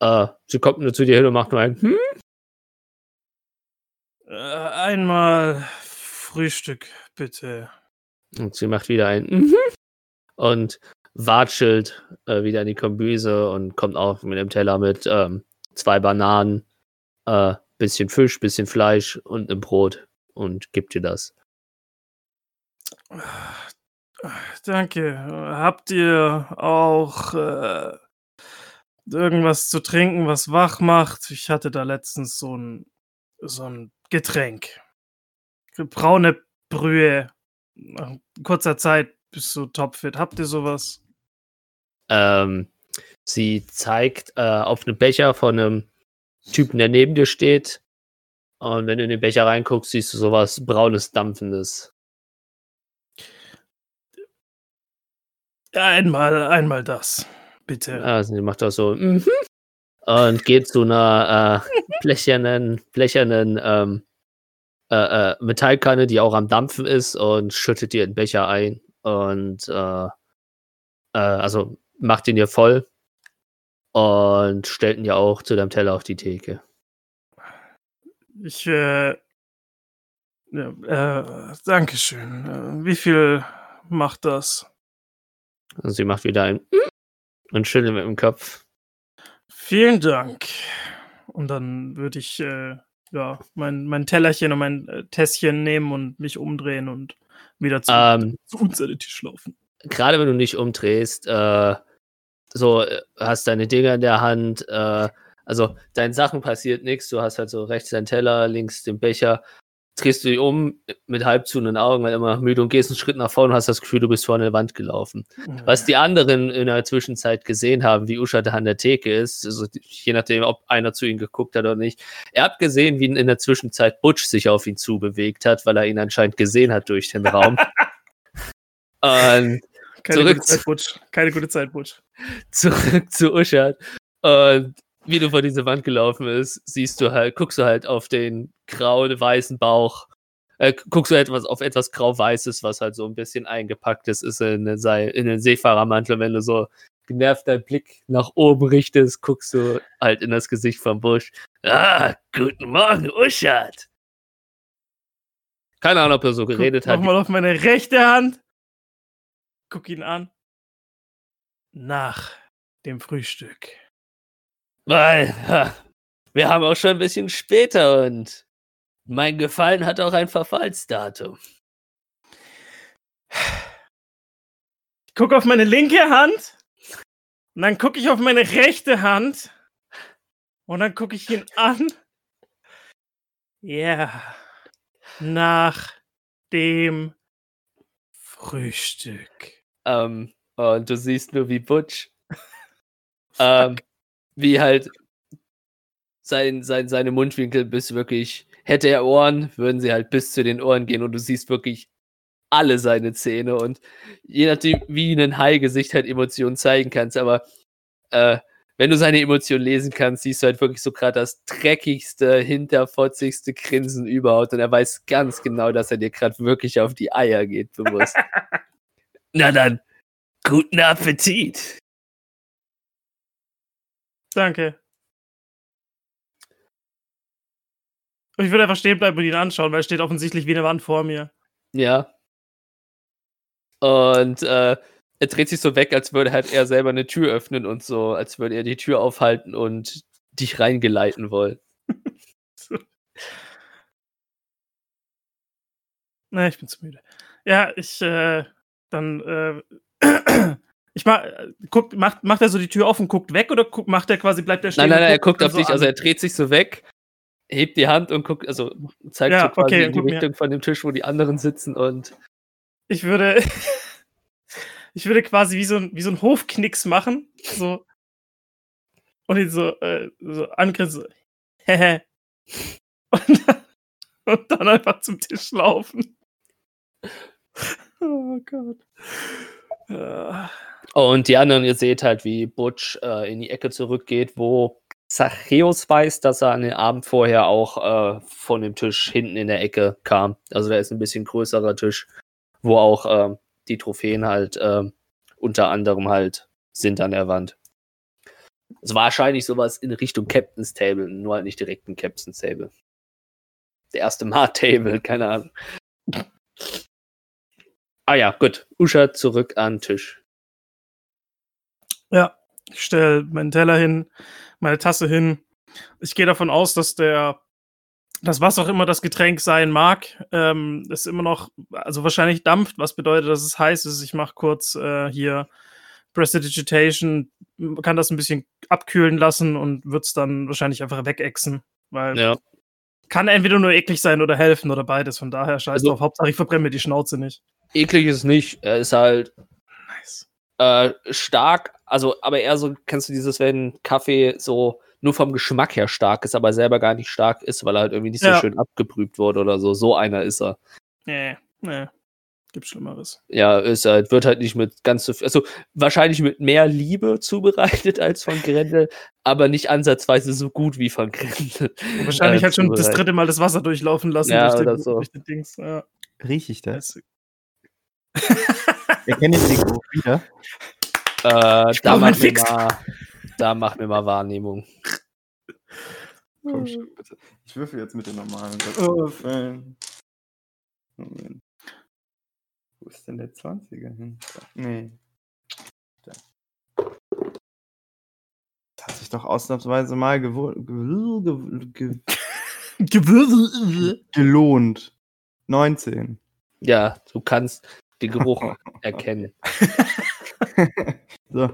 Äh, sie kommt nur zu dir hin und macht nur ein hm? Äh, einmal Frühstück, bitte. Und sie macht wieder ein mhm. und watschelt äh, wieder in die Kombüse und kommt auch mit dem Teller mit ähm, zwei Bananen, äh, bisschen Fisch, bisschen Fleisch und einem Brot und gibt dir das. Danke. Habt ihr auch äh, irgendwas zu trinken, was wach macht? Ich hatte da letztens so ein, so ein Getränk. Braune Brühe. Nach kurzer Zeit bist du topfit. Habt ihr sowas? Ähm, sie zeigt äh, auf einen Becher von einem Typen, der neben dir steht. Und wenn du in den Becher reinguckst, siehst du sowas braunes, dampfendes. Einmal, einmal das. Bitte. Also sie macht das so mhm. Und geht zu einer äh, blechernen, blechernen ähm, äh, äh, Metallkanne, die auch am Dampfen ist und schüttet dir den Becher ein und äh, äh, also macht ihn dir voll und stellt ihn ja auch zu deinem Teller auf die Theke. Ich, äh, ja, äh, Dankeschön. Äh, wie viel macht das? Und sie macht wieder ein und schüttelt mit dem Kopf. Vielen Dank. Und dann würde ich äh, ja, mein, mein Tellerchen und mein äh, Tässchen nehmen und mich umdrehen und wieder zu, Ähm, zu uns an den Tisch laufen. gerade wenn du nicht umdrehst, äh, so äh, hast deine Dinger in der Hand, äh, also deinen Sachen passiert nichts, du hast halt so rechts deinen Teller, links den Becher, drehst du dich um mit halb zu den Augen, weil immer müde und gehst einen Schritt nach vorne und hast das Gefühl, du bist vor eine Wand gelaufen. Was die anderen in der Zwischenzeit gesehen haben, wie Usha da an der Theke ist, also je nachdem, ob einer zu ihm geguckt hat oder nicht. Er hat gesehen, wie in der Zwischenzeit Butch sich auf ihn zubewegt hat, weil er ihn anscheinend gesehen hat durch den Raum. Und Keine zurück gute Zeit, Butch. Keine gute Zeit, Butch. zurück zu Uschat. Und wie du vor diese Wand gelaufen bist, siehst du halt, guckst du halt auf den grau-weißen Bauch, äh, guckst du etwas auf etwas grau-weißes, was halt so ein bisschen eingepackt ist, ist in, in den Seefahrermantel. Wenn du so genervt deinen Blick nach oben richtest, guckst du halt in das Gesicht vom Busch. Ah, guten Morgen, Uschat. Keine Ahnung, ob er so geredet Guck hat. Nochmal auf meine rechte Hand. Guck ihn an. Nach dem Frühstück. Weil wir haben auch schon ein bisschen später und mein Gefallen hat auch ein Verfallsdatum. Ich gucke auf meine linke Hand. Und dann gucke ich auf meine rechte Hand. Und dann gucke ich ihn an. Ja. Nach dem Frühstück. Ähm, und du siehst nur, wie Butch, ähm, wie halt sein, sein, seine Mundwinkel bis wirklich, hätte er Ohren, würden sie halt bis zu den Ohren gehen und du siehst wirklich alle seine Zähne und je nachdem, wie ein Hai-Gesicht halt Emotionen zeigen kannst, aber äh, wenn du seine Emotionen lesen kannst, siehst du halt wirklich so gerade das dreckigste, hinterfotzigste Grinsen überhaupt und er weiß ganz genau, dass er dir gerade wirklich auf die Eier geht, bewusst. Na dann, guten Appetit. Danke. Und ich würde einfach stehen bleiben und ihn anschauen, weil er steht offensichtlich wie eine Wand vor mir. Ja. Und äh, er dreht sich so weg, als würde halt er selber eine Tür öffnen und so, als würde er die Tür aufhalten und dich reingeleiten wollen. Na, ich bin zu müde. Ja, ich, äh, dann, äh, ich mach, guck, macht, macht er so die Tür auf und guckt weg oder guck, macht er quasi, bleibt er stehen? Nein, nein, nein, er guckt auf dich, also an? er dreht sich so weg, hebt die Hand und guckt, also zeigt Ja, so quasi okay, in die guck mir- Richtung von dem Tisch, wo die anderen sitzen und Ich würde, ich würde quasi wie so ein, wie so ein Hofknicks machen, so. Und ihn so, äh, so angrinsen, so, hehe. Und dann, und dann einfach zum Tisch laufen. Oh Gott. Äh, Und die anderen, ihr seht halt, wie Butch äh, in die Ecke zurückgeht, wo Zachäus weiß, dass er an den Abend vorher auch äh, von dem Tisch hinten in der Ecke kam. Also da ist ein bisschen größerer Tisch, wo auch äh, die Trophäen halt äh, unter anderem halt sind an der Wand. Es war wahrscheinlich sowas in Richtung Captain's Table, nur halt nicht direkt ein Captain's Table. Der erste Mart Table, keine Ahnung. Ah ja, gut. Usha zurück an den Tisch. Ja, ich stelle meinen Teller hin, meine Tasse hin. Ich gehe davon aus, dass der, das was auch immer das Getränk sein mag, ähm, ist immer noch, also wahrscheinlich dampft, was bedeutet, dass es heiß ist. Ich mache kurz äh, hier Prestidigitation, kann das ein bisschen abkühlen lassen und wird es dann wahrscheinlich einfach wegexen, weil Ja. kann entweder nur eklig sein oder helfen oder beides. Von daher scheiß Also- drauf. Hauptsache ich verbrenne mir die Schnauze nicht. Eklig ist nicht. Er ist halt. Äh, stark, also aber eher so, kennst du dieses, wenn Kaffee so nur vom Geschmack her stark ist, aber selber gar nicht stark ist, weil er halt irgendwie nicht so Ja. schön abgeprüft wurde oder so. So einer ist er. Nee, nee. Gibt Schlimmeres. Ja, ist halt, wird halt nicht mit ganz so viel, also wahrscheinlich mit mehr Liebe zubereitet als von Grendel, aber nicht ansatzweise so gut wie von Grendel. Wahrscheinlich äh, hat schon das dritte Mal das Wasser durchlaufen lassen Ja, durch, den, so. durch den Dings. Ja. Riech ich das? Erkenne ich den Geruch wieder? Äh, da, brauch mach einen mir Fix. mal, da mach mir mal Wahrnehmung. Komm schon, bitte. Ich würfel jetzt mit den normalen Würfeln. Moment. Wo ist denn der 20er hin? Nee. Da. Das hat sich doch ausnahmsweise mal gelohnt. 19. Ja, du kannst den Geruch erkennen. So.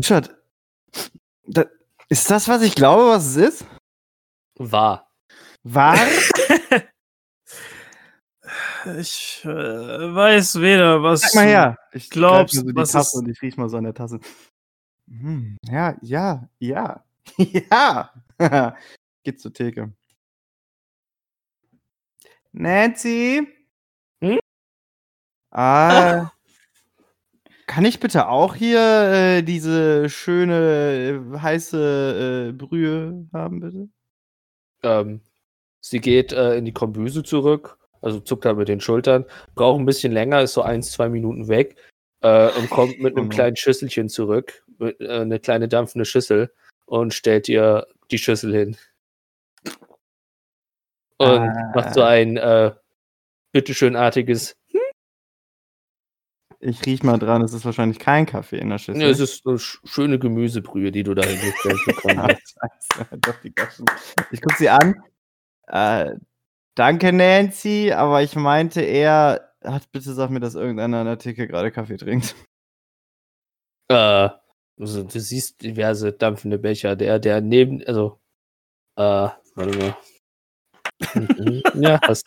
Schaut. Da, ist das, was ich glaube, was es ist? Wahr. War? Ich äh, weiß weder, was. Sag mal her. Ich glaubst, so die was Tasse ist- und ich riech mal so an der Tasse. Hm, ja, ja, ja. ja. Geht zur Theke. Nancy? Ah. Kann ich bitte auch hier äh, diese schöne, äh, heiße äh, Brühe haben, bitte? Ähm, sie geht äh, in die Kombüse zurück, also zuckt halt mit den Schultern, braucht ein bisschen länger, ist so eins, zwei Minuten weg äh, und kommt mit einem Oh. kleinen Schüsselchen zurück, mit, äh, eine kleine dampfende Schüssel und stellt ihr die Schüssel hin. Und Ah. macht so ein bitteschönartiges, Ich riech mal dran, es ist wahrscheinlich kein Kaffee in der Schüssel. ja, es ist eine sch- schöne Gemüsebrühe, die du da hingestellt bekommen hast. Ich guck sie an. Äh, danke, Nancy, aber ich meinte eher, ach, bitte sag mir, dass irgendeiner an der Theke gerade Kaffee trinkt. Äh, also du siehst diverse dampfende Becher. Der, der neben, also, äh, warte mal. Ja, hast,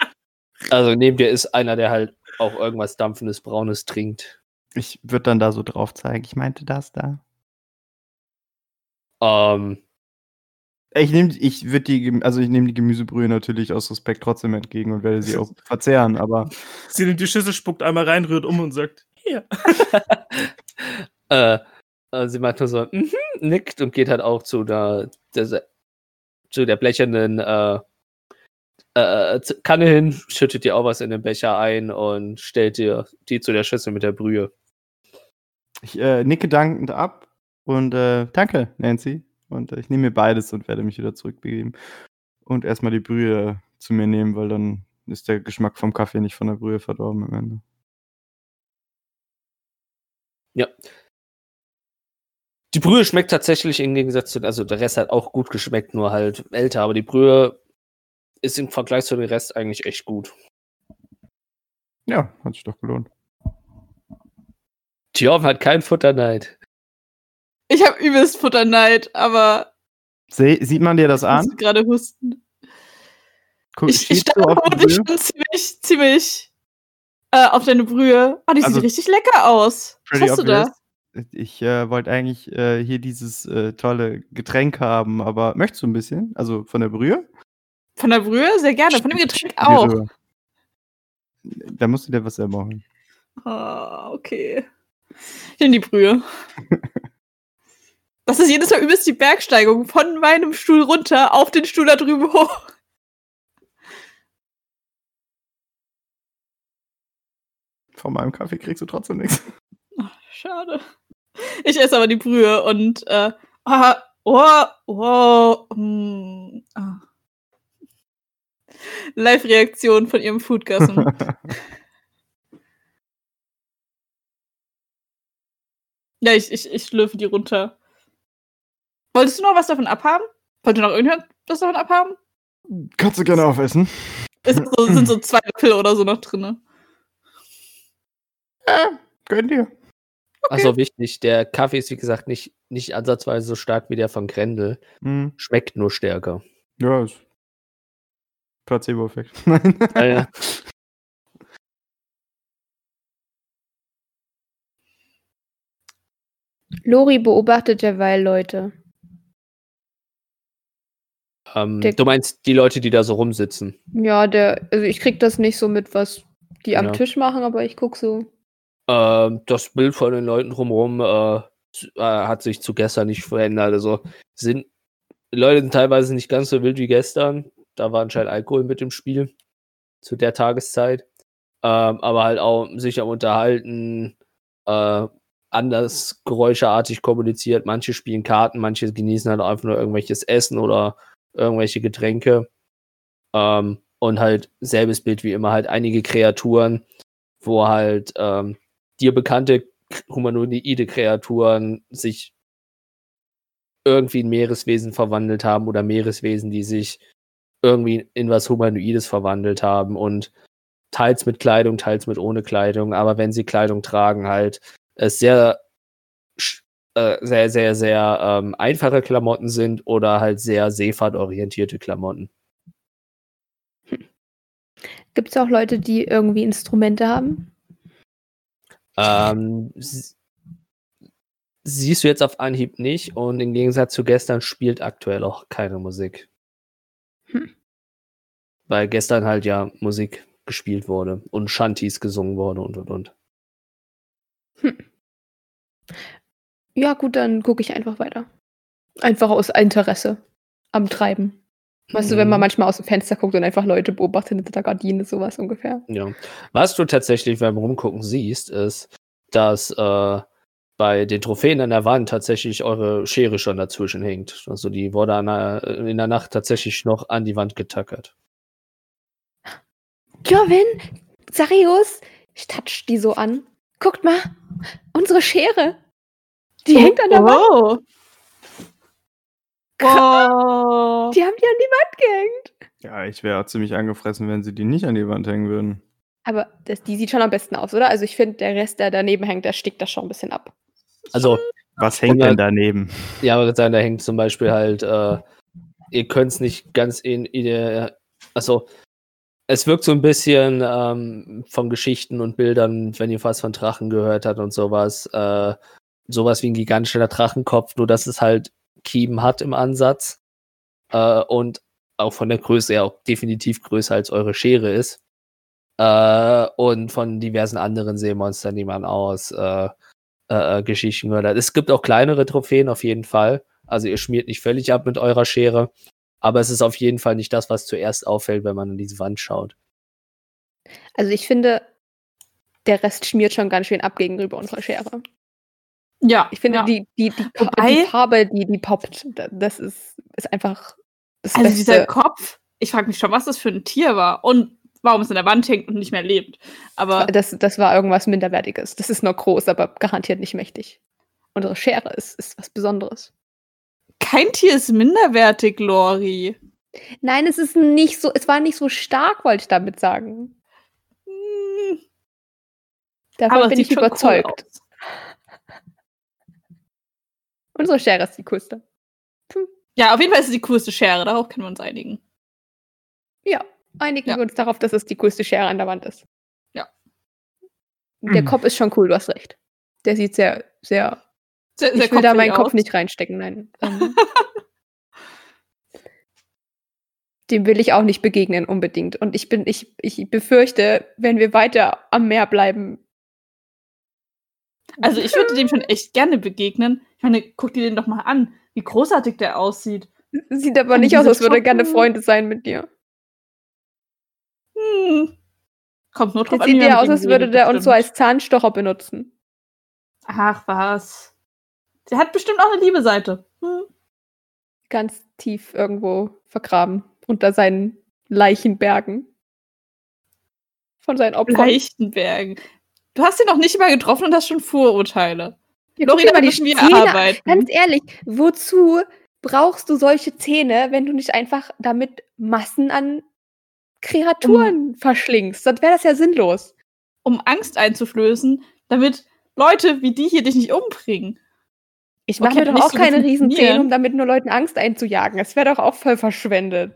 also neben dir ist einer, der halt auch irgendwas dampfendes, braunes trinkt. Ich würde dann da so drauf zeigen. Ich meinte das da. Ähm, Ich nehme ich die, also ich nehme die Gemüsebrühe natürlich aus Respekt trotzdem entgegen und werde sie auch verzehren, aber Sie nimmt die Schüssel, spuckt einmal rein, rührt um und sagt: Hier. äh, äh, sie macht nur so, mhm, nickt und geht halt auch zu der, der zu der blechernen äh, äh, Z- Kanne hin, schüttet dir auch was in den Becher ein und stellt dir die zu der Schüssel mit der Brühe. ich äh, nicke dankend ab und äh, danke, Nancy. Und äh, ich nehme mir beides und werde mich wieder zurückbegeben. Und erstmal die Brühe zu mir nehmen, weil dann ist der Geschmack vom Kaffee nicht von der Brühe verdorben am Ende. Ja. Die Brühe schmeckt tatsächlich im Gegensatz zu, also der Rest hat auch gut geschmeckt, nur halt älter, aber die Brühe ist im Vergleich zu dem Rest eigentlich echt gut. Ja, hat sich doch gelohnt. Tjorm hat keinen Futterneid. Ich habe übelst Futterneid, aber Se sieht man dir das ich an? muss gerade husten. Guck, Ich, ich vermutlich schon ziemlich, ziemlich äh, auf deine Brühe. Oh, die Also- sieht richtig lecker aus. Was hast du da? obvious. Ich äh, wollte eigentlich äh, hier dieses äh, tolle Getränk haben, aber möchtest du ein bisschen? Also von der Brühe? Von der Brühe? Sehr gerne. Von dem Getränk auch. Da musst du dir was selber holen. Ah, okay. Ich nehme die Brühe. Das ist jedes Mal übelst die Bergsteigung von meinem Stuhl runter auf den Stuhl da drüben hoch. Von meinem Kaffee kriegst du trotzdem nichts. Schade. Ich esse aber die Brühe und äh, ah, oh, oh, mm, ah. Live-Reaktion von ihrem Foodgasm. ja, ich, ich, ich schlürfe die runter. Wolltest du noch was davon abhaben? Wollte noch irgendjemand was davon abhaben? Kannst du gerne aufessen. Ist so, sind so zwei Löffel oder so noch drin. Ja, gönn dir. Also wichtig, der Kaffee ist wie gesagt nicht, nicht ansatzweise so stark wie der von Grendel. Hm. Schmeckt nur stärker. Ja, ist Placebo-Effekt. Nein. Ja, ja. Lori beobachtet derweil Leute. Ähm, Der- du meinst die Leute, die da so rumsitzen. Ja, der, also ich krieg das nicht so mit, was die am Ja. Tisch machen, aber ich guck so. Ähm, das Bild von den Leuten drumherum äh, äh, hat sich zu gestern nicht verändert. Also sind die Leute sind teilweise nicht ganz so wild wie gestern. Da war anscheinend Alkohol mit im Spiel zu der Tageszeit. Ähm, aber halt auch sich am Unterhalten, äh, anders geräuschartig kommuniziert. Manche spielen Karten, manche genießen halt einfach nur irgendwelches Essen oder irgendwelche Getränke. Ähm, und halt selbes Bild wie immer, halt einige Kreaturen, wo halt ähm, dir bekannte humanoide Kreaturen sich irgendwie in Meereswesen verwandelt haben oder Meereswesen, die sich irgendwie in was Humanoides verwandelt haben und teils mit Kleidung, teils mit ohne Kleidung, aber wenn sie Kleidung tragen, halt es sehr, äh, sehr, sehr, sehr ähm, einfache Klamotten sind oder halt sehr seefahrtorientierte Klamotten. Gibt es auch Leute, die irgendwie Instrumente haben? Ähm, siehst du jetzt auf Anhieb nicht und im Gegensatz zu gestern spielt aktuell auch keine Musik. Hm. Weil gestern halt ja Musik gespielt wurde und Shanties gesungen wurde und und und. Ja, gut, dann gucke ich einfach weiter. Einfach aus Interesse am Treiben. Weißt du, wenn man Mhm. manchmal aus dem Fenster guckt und einfach Leute beobachtet hinter der Gardine, sowas ungefähr. Ja. Was du tatsächlich beim Rumgucken siehst, ist, dass äh, bei den Trophäen an der Wand tatsächlich eure Schere schon dazwischen hängt. Also die wurde an der, in der Nacht tatsächlich noch an die Wand getackert. Joven, Sarius, ich touch die so an. Guckt mal, unsere Schere. Die hängt an der Wand. Oh. Wow. Die haben die an die Wand gehängt. Ja, ich wäre ziemlich angefressen, wenn sie die nicht an die Wand hängen würden. Aber das, die sieht schon am besten aus, oder? Also ich finde, der Rest, der daneben hängt, der stickt das schon ein bisschen ab. Also, Was hängt Ja. denn daneben? ja, aber sagen, da hängt zum Beispiel halt, äh, ihr könnt es nicht ganz in, in der, also es wirkt so ein bisschen ähm, von Geschichten und Bildern, wenn ihr was von Drachen gehört habt und sowas, äh, sowas wie ein gigantischer Drachenkopf, nur dass es halt Kiemen hat im Ansatz äh, und auch von der Größe her auch definitiv größer als eure Schere ist. Äh, und von diversen anderen Seemonstern, die man aus äh, äh, Geschichten gehört hat. Es gibt auch kleinere Trophäen auf jeden Fall. Also ihr schmiert nicht völlig ab mit eurer Schere, aber es ist auf jeden Fall nicht das, was zuerst auffällt, wenn man an diese Wand schaut. Also ich finde, der Rest schmiert schon ganz schön ab gegenüber unserer Schere. Ja, Ich finde, ja. die, die, die, Wobei- die Farbe, die, die poppt, da- das ist, ist einfach das Also dieser Beste. Kopf, ich frage mich schon, was das für ein Tier war und warum es an der Wand hängt und nicht mehr lebt. Aber Das, das war irgendwas Minderwertiges. Das ist nur groß, aber garantiert nicht mächtig. Unsere Schere ist, ist was Besonderes. kein Tier ist minderwertig, Lori. Nein, es ist nicht so, es war nicht so stark, wollte ich damit sagen. Hm, Davon aber bin ich cool überzeugt. aus. Unsere Schere ist die coolste. Ja, auf jeden Fall ist es die coolste Schere, darauf können wir uns einigen. Ja, einigen Ja. wir uns darauf, dass es die coolste Schere an der Wand ist. Ja. Der Mhm. Kopf ist schon cool, du hast recht. Der sieht sehr, sehr. Sehr, sehr ich will da meinen Kopf aus. nicht reinstecken, nein. Ähm, dem will ich auch nicht begegnen unbedingt. Und ich bin, ich, ich befürchte, wenn wir weiter am Meer bleiben, Also ich würde dem schon echt gerne begegnen. Ich meine, guck dir den doch mal an, wie großartig der aussieht. Sieht aber Und nicht aus, als würde er gerne Freunde sein mit dir. Hm. Kommt nur drauf Das an, sieht ja aus, als würde der uns so als Zahnstocher benutzen. Ach was. Der hat bestimmt auch eine liebe Seite. Hm. Ganz tief irgendwo vergraben. Unter seinen Leichenbergen. Von seinen Opfern. Leichtenbergen. Du hast ihn noch nicht mal getroffen und hast schon Vorurteile. Ja, mal die müssen wir arbeiten. Ganz ehrlich, wozu brauchst du solche Zähne, wenn du nicht einfach damit Massen an Kreaturen verschlingst? Dann wäre das ja sinnlos. um Angst einzuflößen, damit Leute wie die hier dich nicht umbringen. Ich mache Okay, mir doch auch so keine. Riesenzähne, um damit nur Leuten Angst einzujagen. Das wäre doch auch voll verschwendet.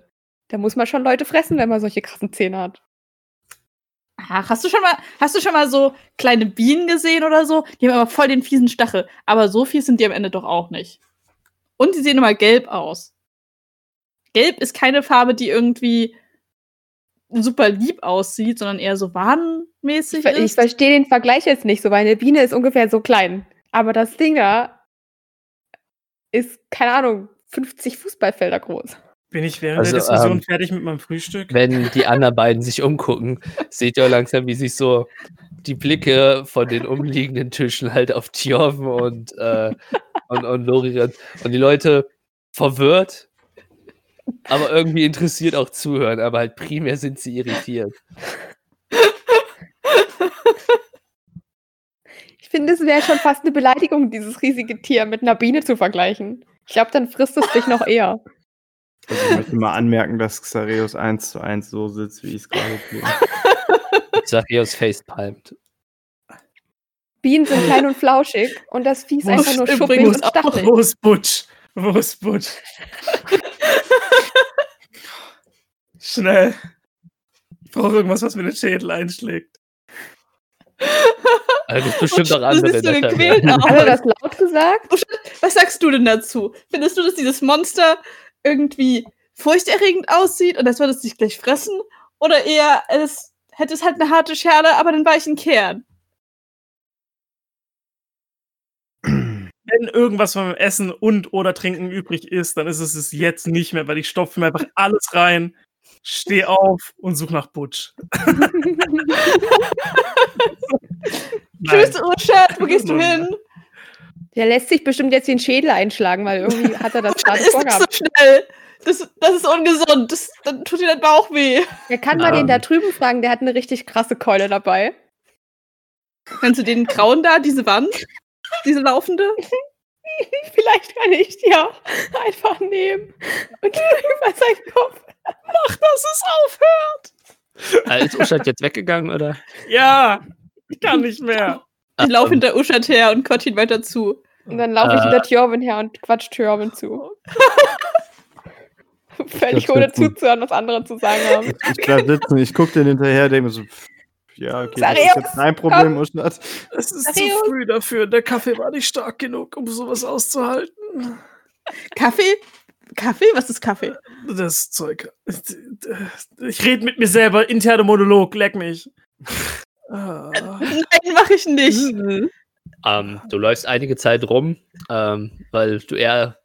Da muss man schon Leute fressen, wenn man solche krassen Zähne hat. Ach, hast du schon mal, hast du schon mal so kleine Bienen gesehen oder so? Die haben aber voll den fiesen Stachel. Aber so fies sind die am Ende doch auch nicht. Und die sehen immer gelb aus. Gelb ist keine Farbe, die irgendwie super lieb aussieht, sondern eher so warnmäßig Ich, ver- ich ist. verstehe den Vergleich jetzt nicht so, weil eine Biene ist ungefähr so klein. Aber das Ding da ist, keine Ahnung, 50 Fußballfelder groß. Bin ich während Also, der Diskussion ähm, fertig mit meinem Frühstück? Wenn die anderen beiden sich umgucken, seht ihr langsam, wie sich so die Blicke von den umliegenden Tischen halt auf Tjorven und, äh, und, und Lori und die Leute verwirrt, aber irgendwie interessiert auch zuhören, aber halt primär sind sie irritiert. Ich finde, es wäre schon fast eine Beleidigung, dieses riesige Tier mit einer Biene zu vergleichen. Ich glaube, dann frisst es dich noch eher. Also ich möchte mal anmerken, dass Xareus 1 zu 1 so sitzt, wie ich es gerade tue. Xarios facepalmt. Bienen sind klein und flauschig und das Vieh ist einfach nur schuppig und stachelig. Wo ist Butch? Wo ist Butch? Schnell. Ich brauche irgendwas, was mir den Schädel einschlägt. Also gibt bestimmt auch Du andere. in der gequält aus. Hat er das laut gesagt? Was sagst du denn dazu? Findest du, dass dieses Monster irgendwie furchterregend aussieht und als würde es dich gleich fressen? Oder eher, es hätte es halt eine harte Schale, aber einen weichen Kern? Wenn irgendwas vom Essen und oder Trinken übrig ist, dann ist es es jetzt nicht mehr, weil ich stopfe mir einfach alles rein, steh auf und such nach Butch. Tschüss, Urschat, wo gehst du hin? Der lässt sich bestimmt jetzt den Schädel einschlagen, weil irgendwie hat er das Das gerade ist nicht so vorgehabt. schnell. Das, das ist ungesund. Das, dann tut dir dein Bauch weh. Er kann mal Ja. den da drüben fragen, der hat eine richtig krasse Keule dabei. Kannst du den grauen da, diese Wand? Diese laufende? Vielleicht kann ich die auch einfach nehmen und über seinen Kopf. Mach, dass es aufhört! Äh, Ist Uschat jetzt weggegangen, oder? Ja, ich kann nicht mehr. Ich laufe ähm, hinter Uschat her und quatsch ihn weiter zu. Und dann laufe ich Äh. hinter Tjorvin her und quatsch Tjorvin zu. Völlig ohne zuzuhören, was andere zu sagen haben. Ich bleib sitzen, ich guck den hinterher, denke mir so, pff, ja, okay, das ist jetzt dein Problem, Uschnat. Es ist Arius. zu früh dafür. Der Kaffee war nicht stark genug, um sowas auszuhalten. Kaffee? Kaffee? Was ist Kaffee? Das Zeug. Ich rede mit mir selber. Interne Monolog. Leck mich. Ah. Nein, mache ich nicht. Ähm, du läufst einige Zeit rum, ähm, weil du eher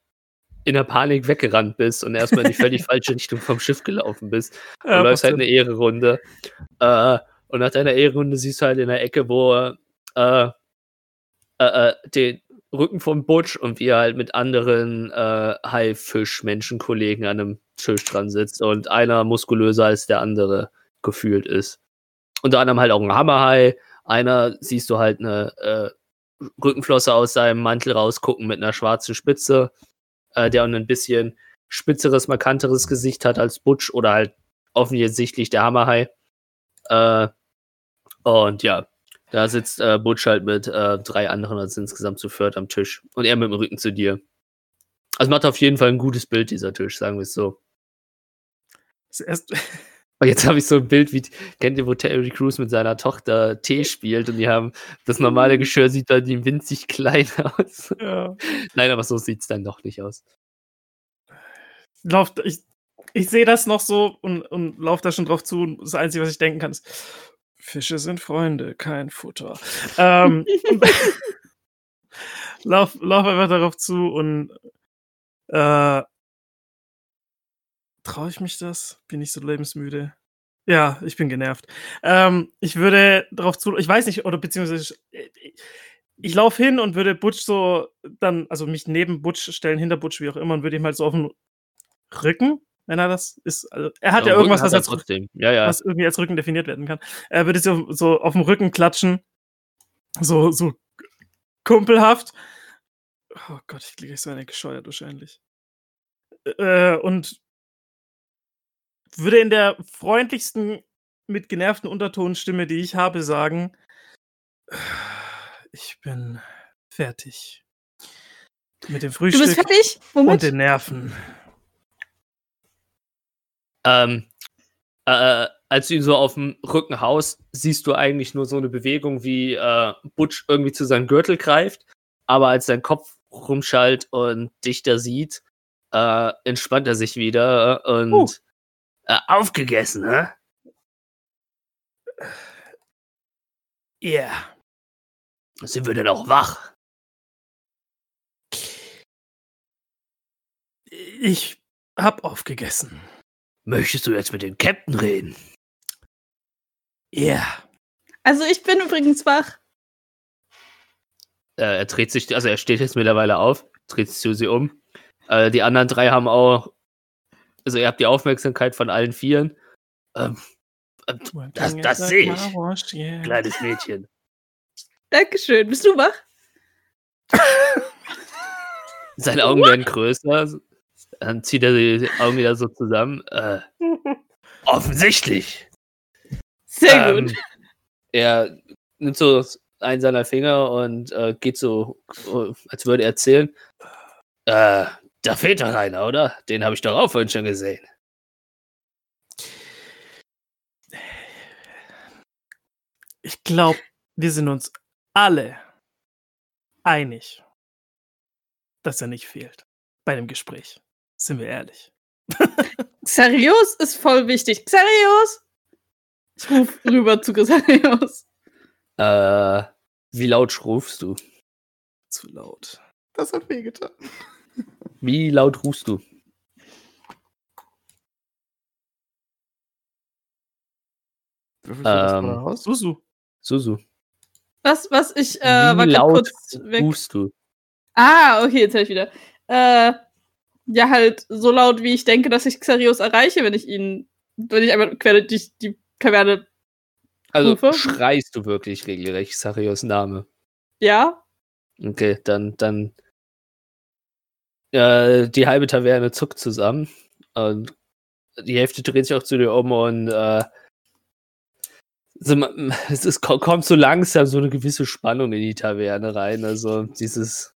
in der Panik weggerannt bist und erstmal in die völlig falsche Richtung vom Schiff gelaufen bist. Du Ja, läufst halt eine Ehrenrunde. Äh, und nach deiner Ehrenrunde siehst du halt in der Ecke, wo äh, äh, äh, den Rücken vom Butch und wie er halt mit anderen äh, Haifisch-Menschenkollegen an einem Tisch dran sitzt und einer muskulöser als der andere gefühlt ist. Unter anderem halt auch ein Hammerhai. Einer siehst du halt eine äh, Rückenflosse aus seinem Mantel rausgucken mit einer schwarzen Spitze, äh, der ein bisschen spitzeres, markanteres Gesicht hat als Butch oder halt offensichtlich der Hammerhai. Äh, und ja, da sitzt äh, Butch halt mit äh, drei anderen, also insgesamt zu viert am Tisch. Und er mit dem Rücken zu dir. Also macht auf jeden Fall ein gutes Bild, dieser Tisch, sagen wir es so. das erst, Und jetzt habe ich so ein Bild, wie kennt ihr, wo Terry Crews mit seiner Tochter Tee spielt und die haben das normale Geschirr sieht bei ihm winzig klein aus. ja. Nein, aber so sieht es dann doch nicht aus. Lauf, ich ich sehe das noch so und, und laufe da schon drauf zu. Und das Einzige, was ich denken kann, ist: Fische sind Freunde, kein Futter. ähm, lauf, lauf einfach darauf zu und äh, traue ich mich das? Bin ich so lebensmüde? Ja, ich bin genervt. Ähm, ich würde darauf zu, ich weiß nicht, oder beziehungsweise ich, ich laufe hin und würde Butch so dann, also mich neben Butch stellen, hinter Butch, wie auch immer, und würde ihm halt so auf den Rücken, wenn er das ist. Also er hat ja, Rücken irgendwas, hat was, er als, trotzdem. Ja, ja. was irgendwie als Rücken definiert werden kann. Er würde so, so auf dem Rücken klatschen. So, so kumpelhaft. Oh Gott, ich kriege so eine gescheuert wahrscheinlich. Äh, und würde in der freundlichsten, mit genervten Untertonstimme, die ich habe, sagen: Ich bin fertig. Mit dem Du Frühstück bist fertig? und Womit? den Nerven. Ähm, äh, als du ihn so auf dem Rücken haust, siehst du eigentlich nur so eine Bewegung, wie äh, Butch irgendwie zu seinem Gürtel greift. Aber als sein Kopf rumschallt und dich da sieht, äh, entspannt er sich wieder und Uh. äh, aufgegessen, hä? Ja. Sind wir denn auch wach? Ich hab aufgegessen. Möchtest du jetzt mit dem Captain reden? Ja. Also ich bin übrigens wach. Äh, er dreht sich, also er steht jetzt mittlerweile auf, dreht sich zu sie um. Äh, die anderen drei haben auch, also ihr habt die Aufmerksamkeit von allen Vieren. Ähm, ähm, Das- das seh ich. ich. kleines Mädchen. Dankeschön. Bist du wach? Seine Augen werden größer. Dann zieht er die Augen wieder so zusammen. Äh, offensichtlich. Sehr Ähm, gut. Er nimmt so einen seiner Finger und äh, geht so, als würde er erzählen. Äh, da fehlt doch einer, oder? Den habe ich doch auch vorhin schon gesehen. Ich glaube, wir sind uns alle einig, dass er nicht fehlt bei dem Gespräch. Sind wir ehrlich. Xarios ist voll wichtig. Xarios! Ich ruf rüber zu Xarios. Äh, wie laut rufst du? Zu laut. Das hat wehgetan. Wie laut rufst du? Würfelst du Ähm, raus? Susu. Susu. Was, was, ich äh, wie war laut kurz weg. rufst du? Ah, okay, jetzt hör ich wieder. Äh, ja, halt so laut, wie ich denke, dass ich Xarios erreiche, wenn ich ihn, wenn ich einmal quer durch die Kaverne, Also Rufe? schreist du wirklich regelrecht Sarios Name? ja? Okay, dann, dann. Äh, die halbe Taverne zuckt zusammen. Und die Hälfte dreht sich auch zu dir um und äh, so, ma- es ist, ko- kommt so langsam so eine gewisse Spannung in die Taverne rein. Also dieses.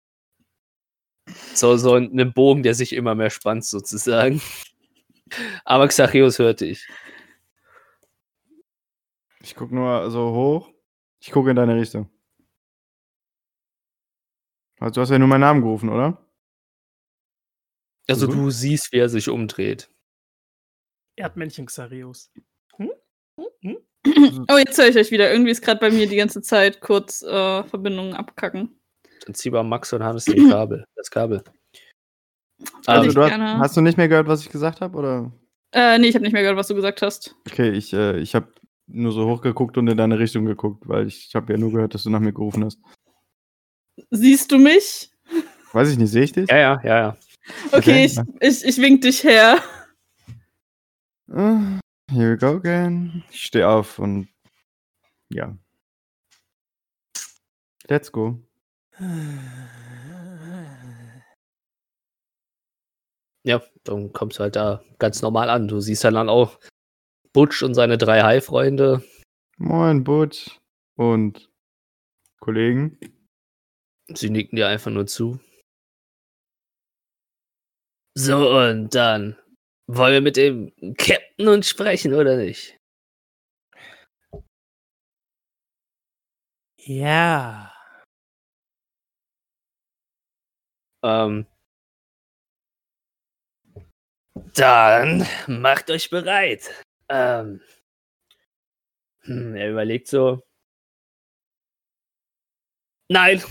So, so ein Bogen, der sich immer mehr spannt, sozusagen. Aber Xachios hört dich. Ich guck nur so hoch. Ich gucke in deine Richtung. Also, du hast ja nur meinen Namen gerufen, oder? Also du siehst, wie er sich umdreht. Erdmännchen Xarios. Hm? Hm? Hm? Oh, jetzt höre ich euch wieder. Irgendwie ist gerade bei mir die ganze Zeit kurz äh, Verbindungen abkacken. Zieh mal Max und Hannes den Kabel, das Kabel. Also Also, du hast, hast du nicht mehr gehört, was ich gesagt habe, oder? Äh, nee, ich habe nicht mehr gehört, was du gesagt hast. Okay, ich, äh, ich habe nur so hochgeguckt und in deine Richtung geguckt, weil ich, ich habe ja nur gehört, dass du nach mir gerufen hast. Siehst du mich? Weiß ich nicht, sehe ich dich? Ja, ja, ja, ja. Okay, Okay. ich, ich, ich wink dich her. Ah, Here we go again. Ich stehe auf und ja. Let's go. Ja, dann kommst du halt da ganz normal an. Du siehst dann, dann auch Butch und seine drei Hai-Freunde. Moin, Butch und Kollegen. Sie nicken dir einfach nur zu. So, und dann wollen wir mit dem Captain uns sprechen, oder nicht? Ja. Ähm, dann macht euch bereit. Ähm, hm, er überlegt so. Nein,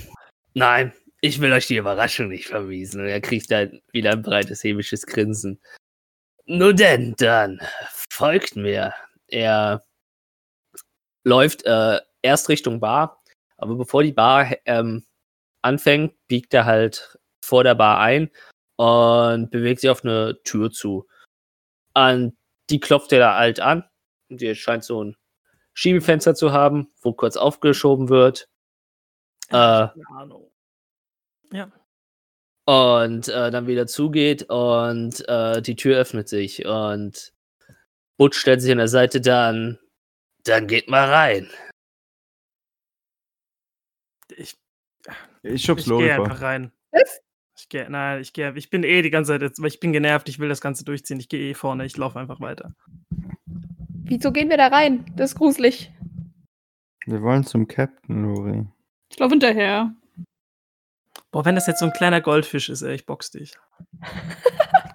nein, ich will euch die Überraschung nicht vermiesen. Und er kriegt dann wieder ein breites hämisches Grinsen. Nun denn, dann folgt mir. Er läuft äh, erst Richtung Bar, aber bevor die Bar ähm, anfängt, biegt er halt vor der Bar ein und bewegt sich auf eine Tür zu. An die klopft er da halt an. Und die scheint so ein Schiebefenster zu haben, wo kurz aufgeschoben wird. Äh, Keine Ahnung. Ja. und äh, dann wieder zugeht und äh, die Tür öffnet sich und Butch stellt sich an der Seite dann, dann geht mal rein. Ich, Ich schub's ich gehe Lori einfach vor. rein. Was? Ich gehe, nein, ich gehe, ich bin eh die ganze Zeit jetzt, weil ich bin genervt, ich will das Ganze durchziehen. Ich gehe eh vorne, ich laufe einfach weiter. Wieso gehen wir da rein? Das ist gruselig. Wir wollen zum Captain, Lori. Ich glaube hinterher. Boah, wenn das jetzt so ein kleiner Goldfisch ist, ey, ich box dich.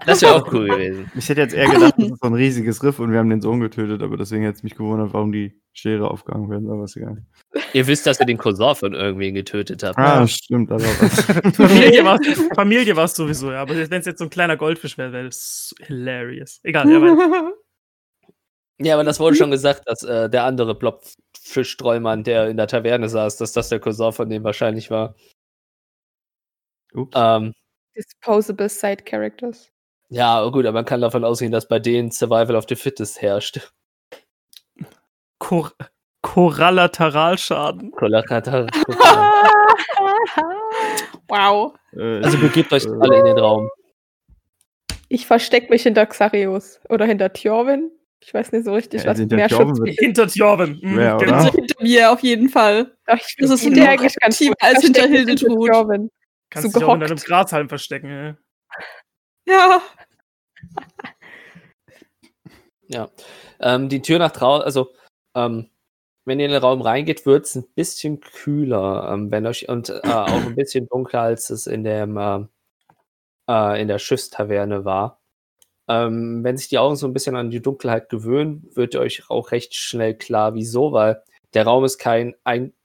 Das wäre auch cool gewesen. Ich hätte jetzt eher gedacht, das ist so ein riesiges Riff und wir haben den Sohn getötet, aber deswegen hätte es mich gewundert, warum die Schere aufgegangen werden, aber ist egal. Ihr wisst, dass ihr den Cousin von irgendwen getötet habt. Ah, stimmt, da war was. Familie war Familie war's sowieso, ja. Aber wenn es jetzt so ein kleiner Goldfisch wäre, wäre das hilarious. Egal, ja, weiter. Ja, aber das wurde schon gesagt, dass äh, der andere Blobfischstreumann, der in der Taverne saß, dass das der Cousin von dem wahrscheinlich war. Ups. Ähm, Disposable Side Characters. ja, gut, aber man kann davon ausgehen, dass bei denen Survival of the Fittest herrscht. Kor Korallateralschaden. Kollateral- wow. Äh, Also begebt euch äh, alle in den Raum. Ich verstecke mich hinter Xarios oder hinter Tjorvin. Ich weiß nicht so richtig, Ja, was hinter mehr Tjorvin Schutz. Hinter Tjorven. Mhm, oder? genau. Hinter mir auf jeden Fall. Ach, ich Das ist eigentlich ganz als hinter Hildetrud. Kannst so dich auch unter einem gehockt. Grashalm verstecken. ey. Ja. Ähm, die Tür nach draußen, also ähm, wenn ihr in den Raum reingeht, wird es ein bisschen kühler, ähm, wenn euch und äh, auch ein bisschen dunkler, als es in dem ähm, äh, in der Schiffstaverne war. Ähm, wenn sich die Augen so ein bisschen an die Dunkelheit gewöhnen, wird ihr euch auch recht schnell klar, wieso, weil der Raum ist kein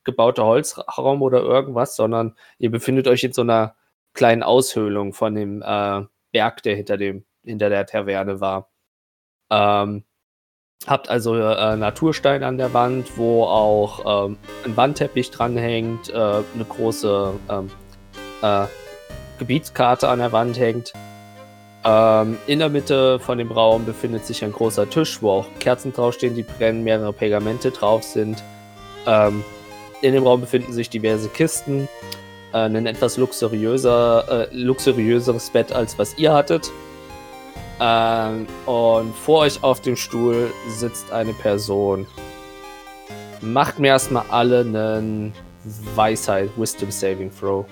eingebauter Holzraum oder irgendwas, sondern ihr befindet euch in so einer kleinen Aushöhlung von dem äh, Berg, der hinter dem hinter der Taverne war. Ähm, habt also äh, Naturstein an der Wand, wo auch ähm, ein Wandteppich dranhängt, äh, eine große ähm, äh, Gebietskarte an der Wand hängt. Ähm, in der Mitte von dem Raum befindet sich ein großer Tisch, wo auch Kerzen draufstehen, die brennen, mehrere Pergamente drauf sind. Ähm, in dem Raum befinden sich diverse Kisten, äh, ein etwas luxuriöser, äh, luxuriöseres Bett als was ihr hattet. Ähm, und vor euch auf dem Stuhl sitzt eine Person. Macht mir erstmal alle einen Weisheit, Wisdom Saving Throw.